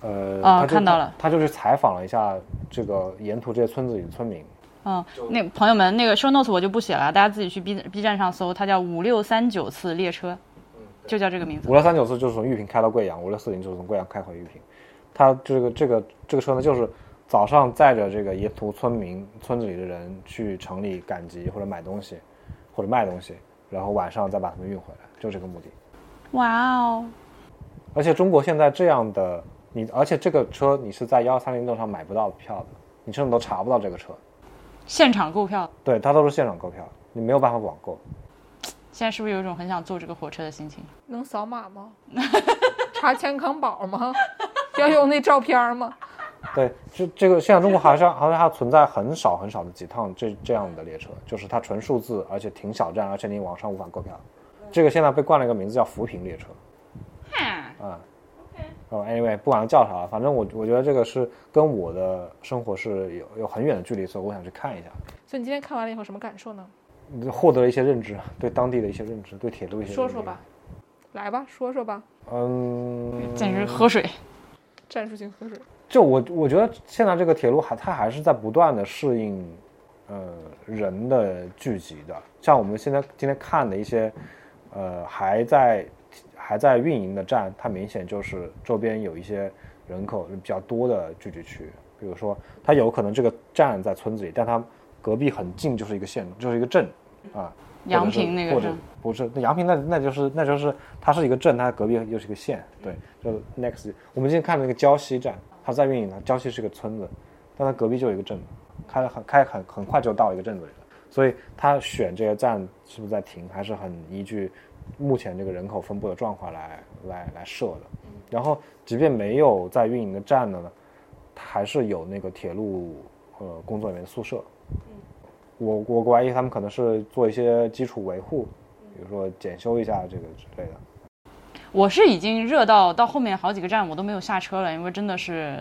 呃，哦他看到了他就去采访了一下这个沿途这些村子里的村民，嗯，那朋友们，那个 show notes 我就不写了，大家自己去 B B 站上搜，它叫五六三九次列车，就叫这个名字五。六三九次就是从玉屏开到贵阳，五六四零就是从贵阳开回玉屏。它这个这个这个车呢，就是早上载着这个沿途村民村子里的人去城里赶集或者买东西，或者卖东西，然后晚上再把他们运回来，就这个目的。哇哦，而且中国现在这样的你，而且这个车你是在幺三零六上买不到票的，你甚至都查不到这个车。现场购票，对，它都是现场购票，你没有办法网购。现在是不是有一种很想坐这个火车的心情？能扫码吗？查健康宝吗？要用那照片吗？对，这这个现在中国好像好像还存在很少很少的几趟这这样的列车，就是它纯数字，而且停小站，而且你网上无法购票。这个现在被冠了一个名字叫扶贫列车。啊。哦，anyway，不管叫啥，反正我我觉得这个是跟我的生活是有有很远的距离，所以我想去看一下，所以你今天看完了以后什么感受呢？获得了一些认知，对当地的一些认知，对铁路一些认知说说吧。来吧，说说吧，嗯，简直喝水。战术性喝水。就我我觉得现在这个铁路还它还是在不断的适应，呃人的聚集的。像我们现在今天看的一些，呃还在还在运营的站，它明显就是周边有一些人口比较多的聚集区。比如说，它有可能这个站在村子里，但它隔壁很近就是一个县，就是一个镇，啊，阳平那个或者不是那阳平那那就是那就是它是一个镇，它隔壁又是一个县，对，就 next 我们今天看那个胶西站，它在运营它胶西是个村子，但它隔壁就有一个镇，开了很开很很快就到一个镇子里了，所以它选这些站是不是在停，还是很依据目前这个人口分布的状况来来来设的。然后即便没有在运营的站的呢，它还是有那个铁路呃工作人员的宿舍。我我怀疑他们可能是做一些基础维护，比如说检修一下这个之类的。我是已经热到到后面好几个站我都没有下车了，因为真的是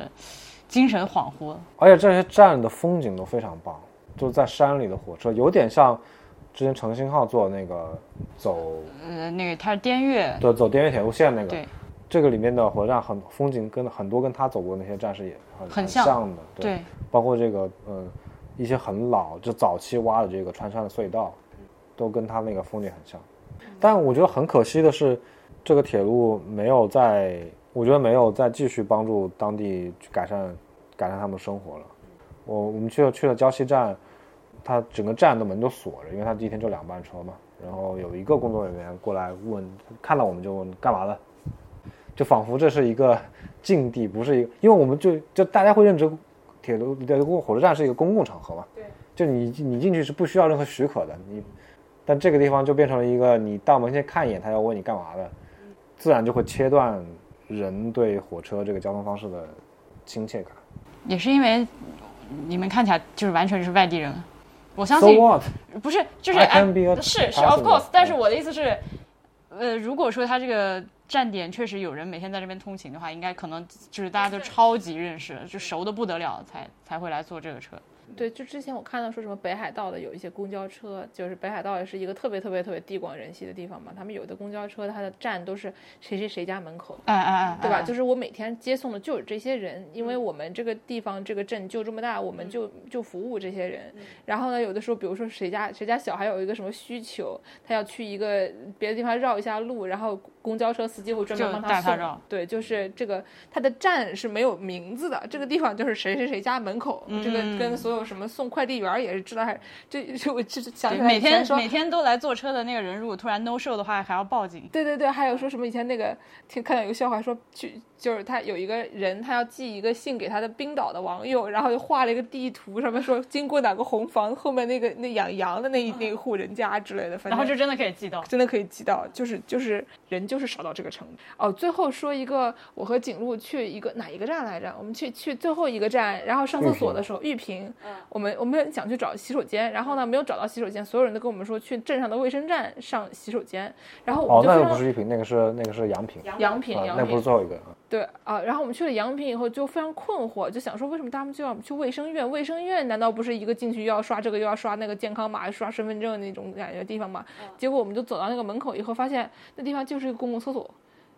精神恍惚。而且这些站的风景都非常棒，就是在山里的火车，有点像之前诚信号做的那个走呃，那个它是滇越，对走滇越铁路线那个。对这个里面的火车站很风景跟很多跟他走过的那些站是也很很像像的，对，包括这个呃一些很老就早期挖的这个穿山的隧道，都跟他那个风景很像。但我觉得很可惜的是，这个铁路没有在，我觉得没有再继续帮助当地去改善改善他们的生活了。我我们去了去了胶西站，它整个站的门都锁着，因为他第一天就两班车嘛。然后有一个工作人员过来问，看到我们就问干嘛的，就仿佛这是一个禁地，不是一个，因为我们就就大家会认知铁路的火车站是一个公共场合嘛，对，就你你进去是不需要任何许可的，你，但这个地方就变成了一个你到门前看一眼，他要问你干嘛的，自然就会切断人对火车这个交通方式的亲切感。也是因为你们看起来就是完全是外地人。我相 So 信 what？不是，就是是是 of course，但是嗯我的意思是，呃，如果说他这个站点确实有人每天在这边通勤的话，应该可能就是大家都超级认识，就熟的不得了，才才会来坐这个车。对，就之前我看到说什么北海道的有一些公交车，就是北海道也是一个特别特别特别地广人稀的地方嘛，他们有的公交车它的站都是谁谁谁家门口，哎哎哎，对吧？哎就是我每天接送的就是这些人，因为我们这个地方这个镇就这么大，我们就就服务这些人。然后呢，有的时候比如说谁家谁家小孩有一个什么需求，他要去一个别的地方绕一下路，然后公交车司机会专门就帮他绕。对，就是这个他的站是没有名字的，这个地方就是谁谁谁家门口，这个嗯跟所有什么送快递员也是知道，还就就我就是想起来每天每天都来坐车的那个人，如果突然 no show 的话，还要报警。对对对，还有说什么以前那个听看到有个笑话说去，就是他有一个人他要寄一个信给他的冰岛的网友，然后就画了一个地图，上面说经过哪个红房，后面那个那养羊的那一那一户人家之类的，反正然后就真的可以寄到。真的可以寄到，就是就是人就是少到这个程度。哦，最后说一个，我和景路去一个哪一个站来着？我们去去最后一个站，然后上厕所的时候，玉屏，我们我们想去找洗手间，然后呢没有找到洗手间，所有人都跟我们说去镇上的卫生站上洗手间，然后我们就哦，那个不是玉屏，那个是那个是杨平，杨平那不是最后一个。啊对啊，然后我们去了阳平以后就非常困惑，就想说为什么他们就要去卫生院？卫生院难道不是一个进去又要刷这个又要刷那个健康码、刷身份证那种感觉的地方吗？结果我们就走到那个门口以后，发现那地方就是一个公共厕所。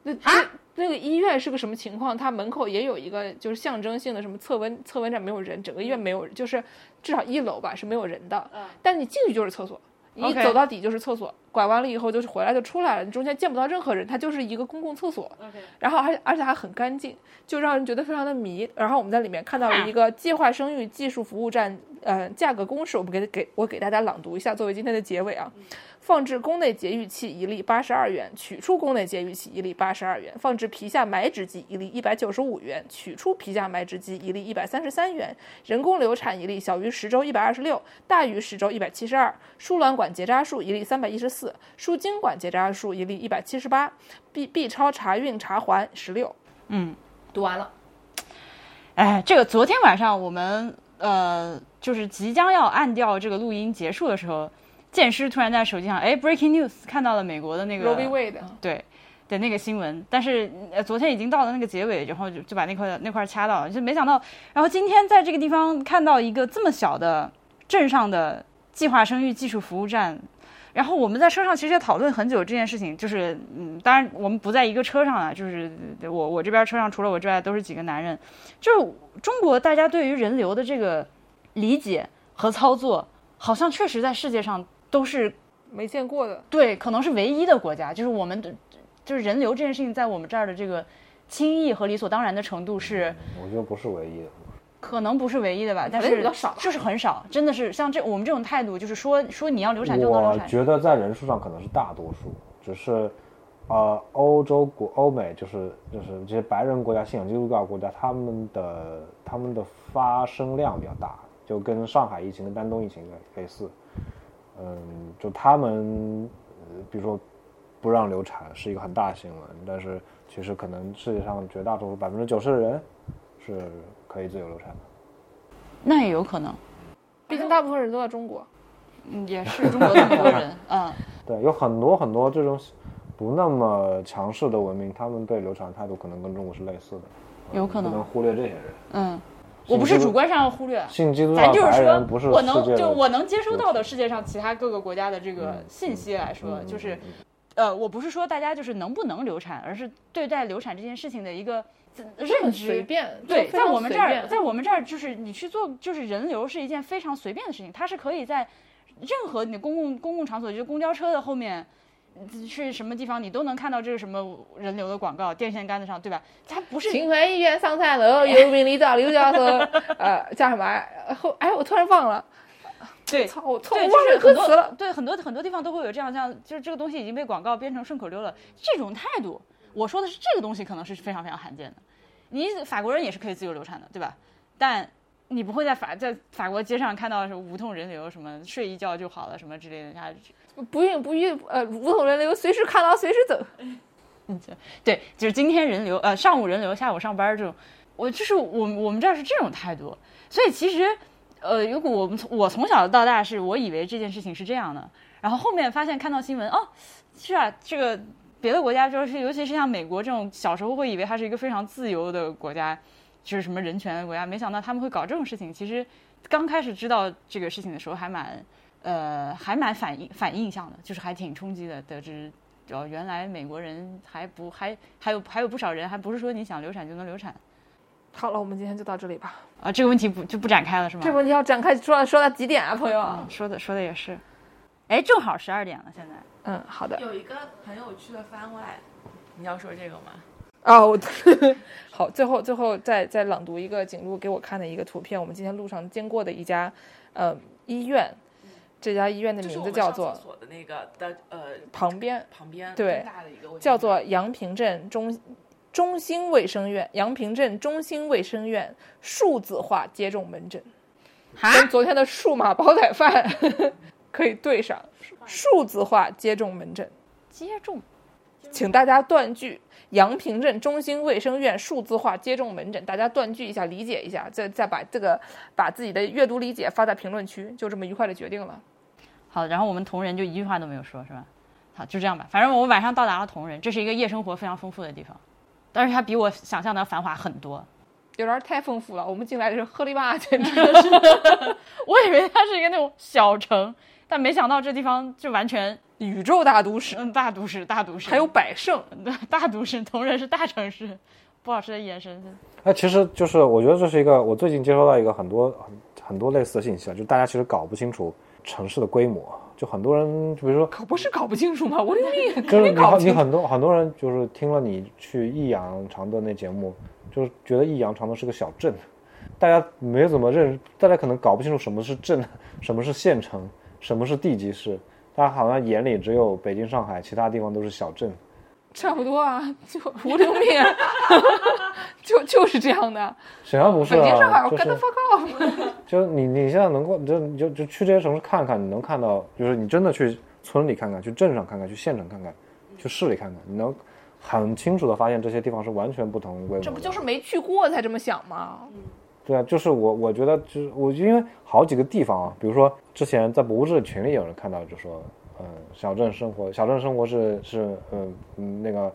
那那那个医院是个什么情况？它门口也有一个就是象征性的什么测温测温站没有人，整个医院没有，就是至少一楼吧是没有人的。但你进去就是厕所，一走到底就是厕所，拐弯了以后就是回来就出来了，你中间见不到任何人，它就是一个公共厕所。然后而且而且还很干净，就让人觉得非常的迷。然后我们在里面看到了一个计划生育技术服务站，呃，价格公式，我们给给我给大家朗读一下，作为今天的结尾啊。放置宫内节育器一粒八十二元，取出宫内节育器一粒八十二元；放置皮下埋植剂一粒一百九十五元，取出皮下埋植剂一粒一百三十三元；人工流产一粒小于十周一百二十六，大于十周一百七十二；输卵管结扎术一粒三百一十四，输精管结扎术一粒一百七十八，B B 超查孕查环十六。嗯，读完了。哎，这个昨天晚上我们呃，就是即将要按掉这个录音结束的时候，剑师突然在手机上，哎，breaking news 看到了美国的那个 Roe v. Wade，对的那个新闻，但是呃昨天已经到了那个结尾，然后就就把那块那块掐到了，就没想到，然后今天在这个地方看到一个这么小的镇上的计划生育技术服务站。然后我们在车上其实也讨论很久这件事情，就是嗯，当然我们不在一个车上啊，就是我我这边车上除了我之外都是几个男人，就是中国大家对于人流的这个理解和操作，好像确实在世界上都是没见过的。对，可能是唯一的国家，就是我们的就是人流这件事情在我们这儿的这个轻易和理所当然的程度是。我觉得不是唯一的。可能不是唯一的吧，但是比较少，就是很少，真的是像这我们这种态度，就是说说你要流产就能流产。我觉得在人数上可能是大多数，只是，呃，欧洲国、欧美就是就是这些白人国家、信仰基督教国家，他们的他们的发生量比较大，就跟上海疫情、跟丹东疫情类似。嗯，就他们，比如说不让流产是一个很大新闻，但是其实可能世界上绝大多数百分之九十的人是。可以自由流产的，那也有可能，毕竟大部分人都在中国，嗯，也是中国那么多人，嗯，对，有很多很多这种不那么强势的文明，他们对流产的态度可能跟中国是类似的，有可能。不能忽略这些人，嗯，我不是主观上要忽略，信基督教白人不是我能就我能接收到的世界上其他各个国家的这个信息来说，就是，呃，我不是说大家就是能不能流产，而是对待流产这件事情的一个。认知。随便对，在我们这儿，在我们这儿就是你去做，就是人流是一件非常随便的事情，它是可以在任何你公共公共场所，就是公交车的后面，去什么地方你都能看到这个什么人流的广告，电线杆子上，对吧？它不是。秦淮医院上餐楼，有病你找刘教授。呃，叫什么？后哎，我突然忘了。对，操，我忘了歌词了。对，很多很多地方都会有这样，像就是这个东西已经被广告编成顺口溜了，这种态度。我说的是这个东西，可能是非常非常罕见的。你法国人也是可以自由流产的，对吧？但你不会在法在法国街上看到什么无痛人流，什么睡一觉就好了，什么之类的。他不孕不育，呃，无痛人流，随时看到随时走。嗯，对，就是今天人流，呃，上午人流，下午上班这种。我就是我我们这儿是这种态度。所以其实，呃，如果我们从我从小到大是我以为这件事情是这样的，然后后面发现看到新闻，哦，是啊，这个。别的国家就是，尤其是像美国这种，小时候会以为它是一个非常自由的国家，就是什么人权的国家，没想到他们会搞这种事情。其实刚开始知道这个事情的时候，还蛮，呃，还蛮反应反印象的，就是还挺冲击的。得知哦，原来美国人还不还还有还有不少人，还不是说你想流产就能流产。好了，我们今天就到这里吧。啊，这个问题不就不展开了是吗？这个问题要展开，说说到几点啊，朋友？说的说的也是。哎，正好十二点了，现在。嗯，好的。有一个很有趣的番外，你要说这个吗？哦，好，最后最后再再朗读一个景路给我看的一个图片。我们今天路上经过的一家呃医院，这家医院的名字叫做所的那个的呃旁边旁边对叫做阳平镇中中心卫生院，阳平镇中心卫生院数字化接种门诊，跟昨天的数码煲仔饭。可以对上数字化接种门诊，接种，请大家断句。阳平镇中心卫生院数字化接种门诊，大家断句一下，理解一下，再再把这个把自己的阅读理解发在评论区，就这么愉快的决定了。好，然后我们同仁就一句话都没有说，是吧？好，就这样吧。反正我们晚上到达了同仁，这是一个夜生活非常丰富的地方，但是它比我想象的繁华很多。有点太丰富了，我们进来的是鹤立马简直是，我以为它是一个那种小城。但没想到这地方就完全宇宙大都市，嗯，大都市，大都市，还有百盛，对，大都市，同仁是大城市，不好吃的眼神。那其实就是我觉得这是一个我最近接收到一个很多很很多类似的信息啊，就大家其实搞不清楚城市的规模，就很多人，就比如说，可不是搞不清楚吗？我的命，就是你你很多很多人就是听了你去益阳常德那节目，就是觉得益阳常德是个小镇，大家没怎么认，大家可能搞不清楚什么是镇，什么是县城。什么是地级市？大家好像眼里只有北京、上海，其他地方都是小镇。差不多啊，就 无流命，就就是这样的。沈阳不是北京、上海，我跟他报告。就你你现在能够，就就就去这些城市看看，你能看到，就是你真的去村里看看，去镇上看看，去县城看看，去市里看看，你能很清楚的发现这些地方是完全不同规模。这不就是没去过才这么想吗？对啊，就是我，我觉得就是我，因为好几个地方啊，比如说之前在博物志群里有人看到，就说，嗯，小镇生活，小镇生活是是，嗯嗯，那个，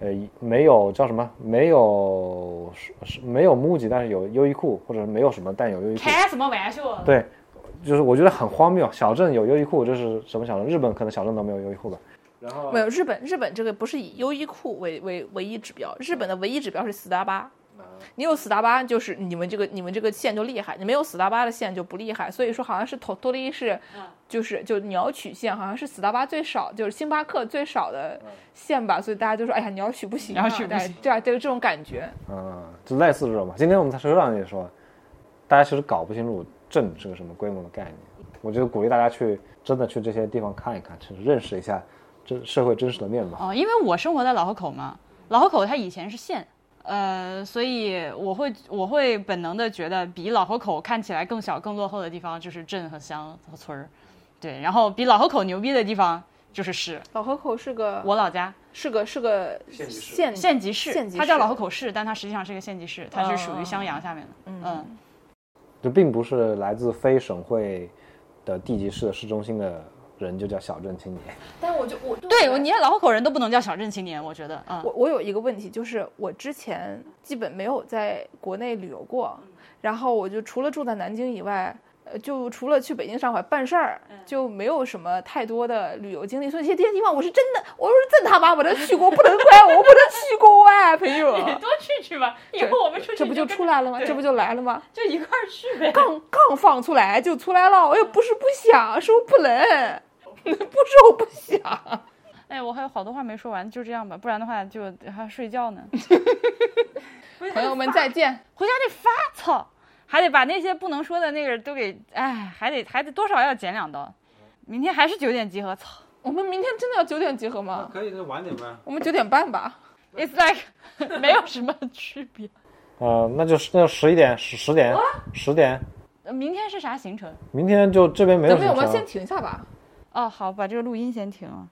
呃，没有叫什么，没有是没有木吉，但是有优衣库，或者没有什么但有优衣库。开什么玩笑？对，就是我觉得很荒谬。小镇有优衣库，这是什么小镇？日本可能小镇都没有优衣库吧。然后没有日本，日本这个不是以优衣库为为唯一指标，日本的唯一指标是斯达巴。你有死大巴，就是你们这个你们这个线就厉害；你没有死大巴的线就不厉害。所以说，好像是托托利是，就是就鸟取线，好像是死大巴最少，就是星巴克最少的线吧。所以大家就说，哎呀，鸟取不行、啊，鸟取不行对啊，这个这种感觉。嗯，就类似这种吧。今天我们在车上也说，大家其实搞不清楚镇是个什么规模的概念。我觉得鼓励大家去真的去这些地方看一看，去认识一下这社会真实的面貌。哦，因为我生活在老河口嘛，老河口它以前是县，呃，所以我会我会本能的觉得比老河口看起来更小、更落后的地方就是镇和乡和村儿，对，然后比老河口牛逼的地方就是市。老河口是个我老家是个是个县级市县县级市它叫老河口市，但它实际上是个县级市，它是属于襄阳下面的。嗯，就并不是来自非省会的地级市的市中心的人就叫小镇青年。但我就我对，你看老河口人都不能叫小镇青年，我觉得，嗯，我我有一个问题，就是我之前基本没有在国内旅游过，然后我就除了住在南京以外，呃，就除了去北京、上海办事儿，就没有什么太多的旅游经历。所以这些这些地方我是真的，我是真他妈没得去过，不能怪我，我不能去过哎，朋友。你多去去吧，以后我们出去这不就出来了吗？这不就来了吗？就一块儿去呗。刚刚放出来就出来了，我又不是不想，是我不能，不是我不想。哎，我还有好多话没说完，就这样吧，不然的话就还要睡觉呢。朋友们再见。回家得发操，还得把那些不能说的那个都给，哎，还得还得多少要剪两刀。明天还是九点集合，操我们明天真的要九点集合吗？可以，那晚点呗。我们九点半吧。，It's like 没有什么区别。呃，那就是那就十一点，十十点，十点。呃明天是啥行程？明天就这边没有我们先。停一下吧。哦，好，把这个录音先停了。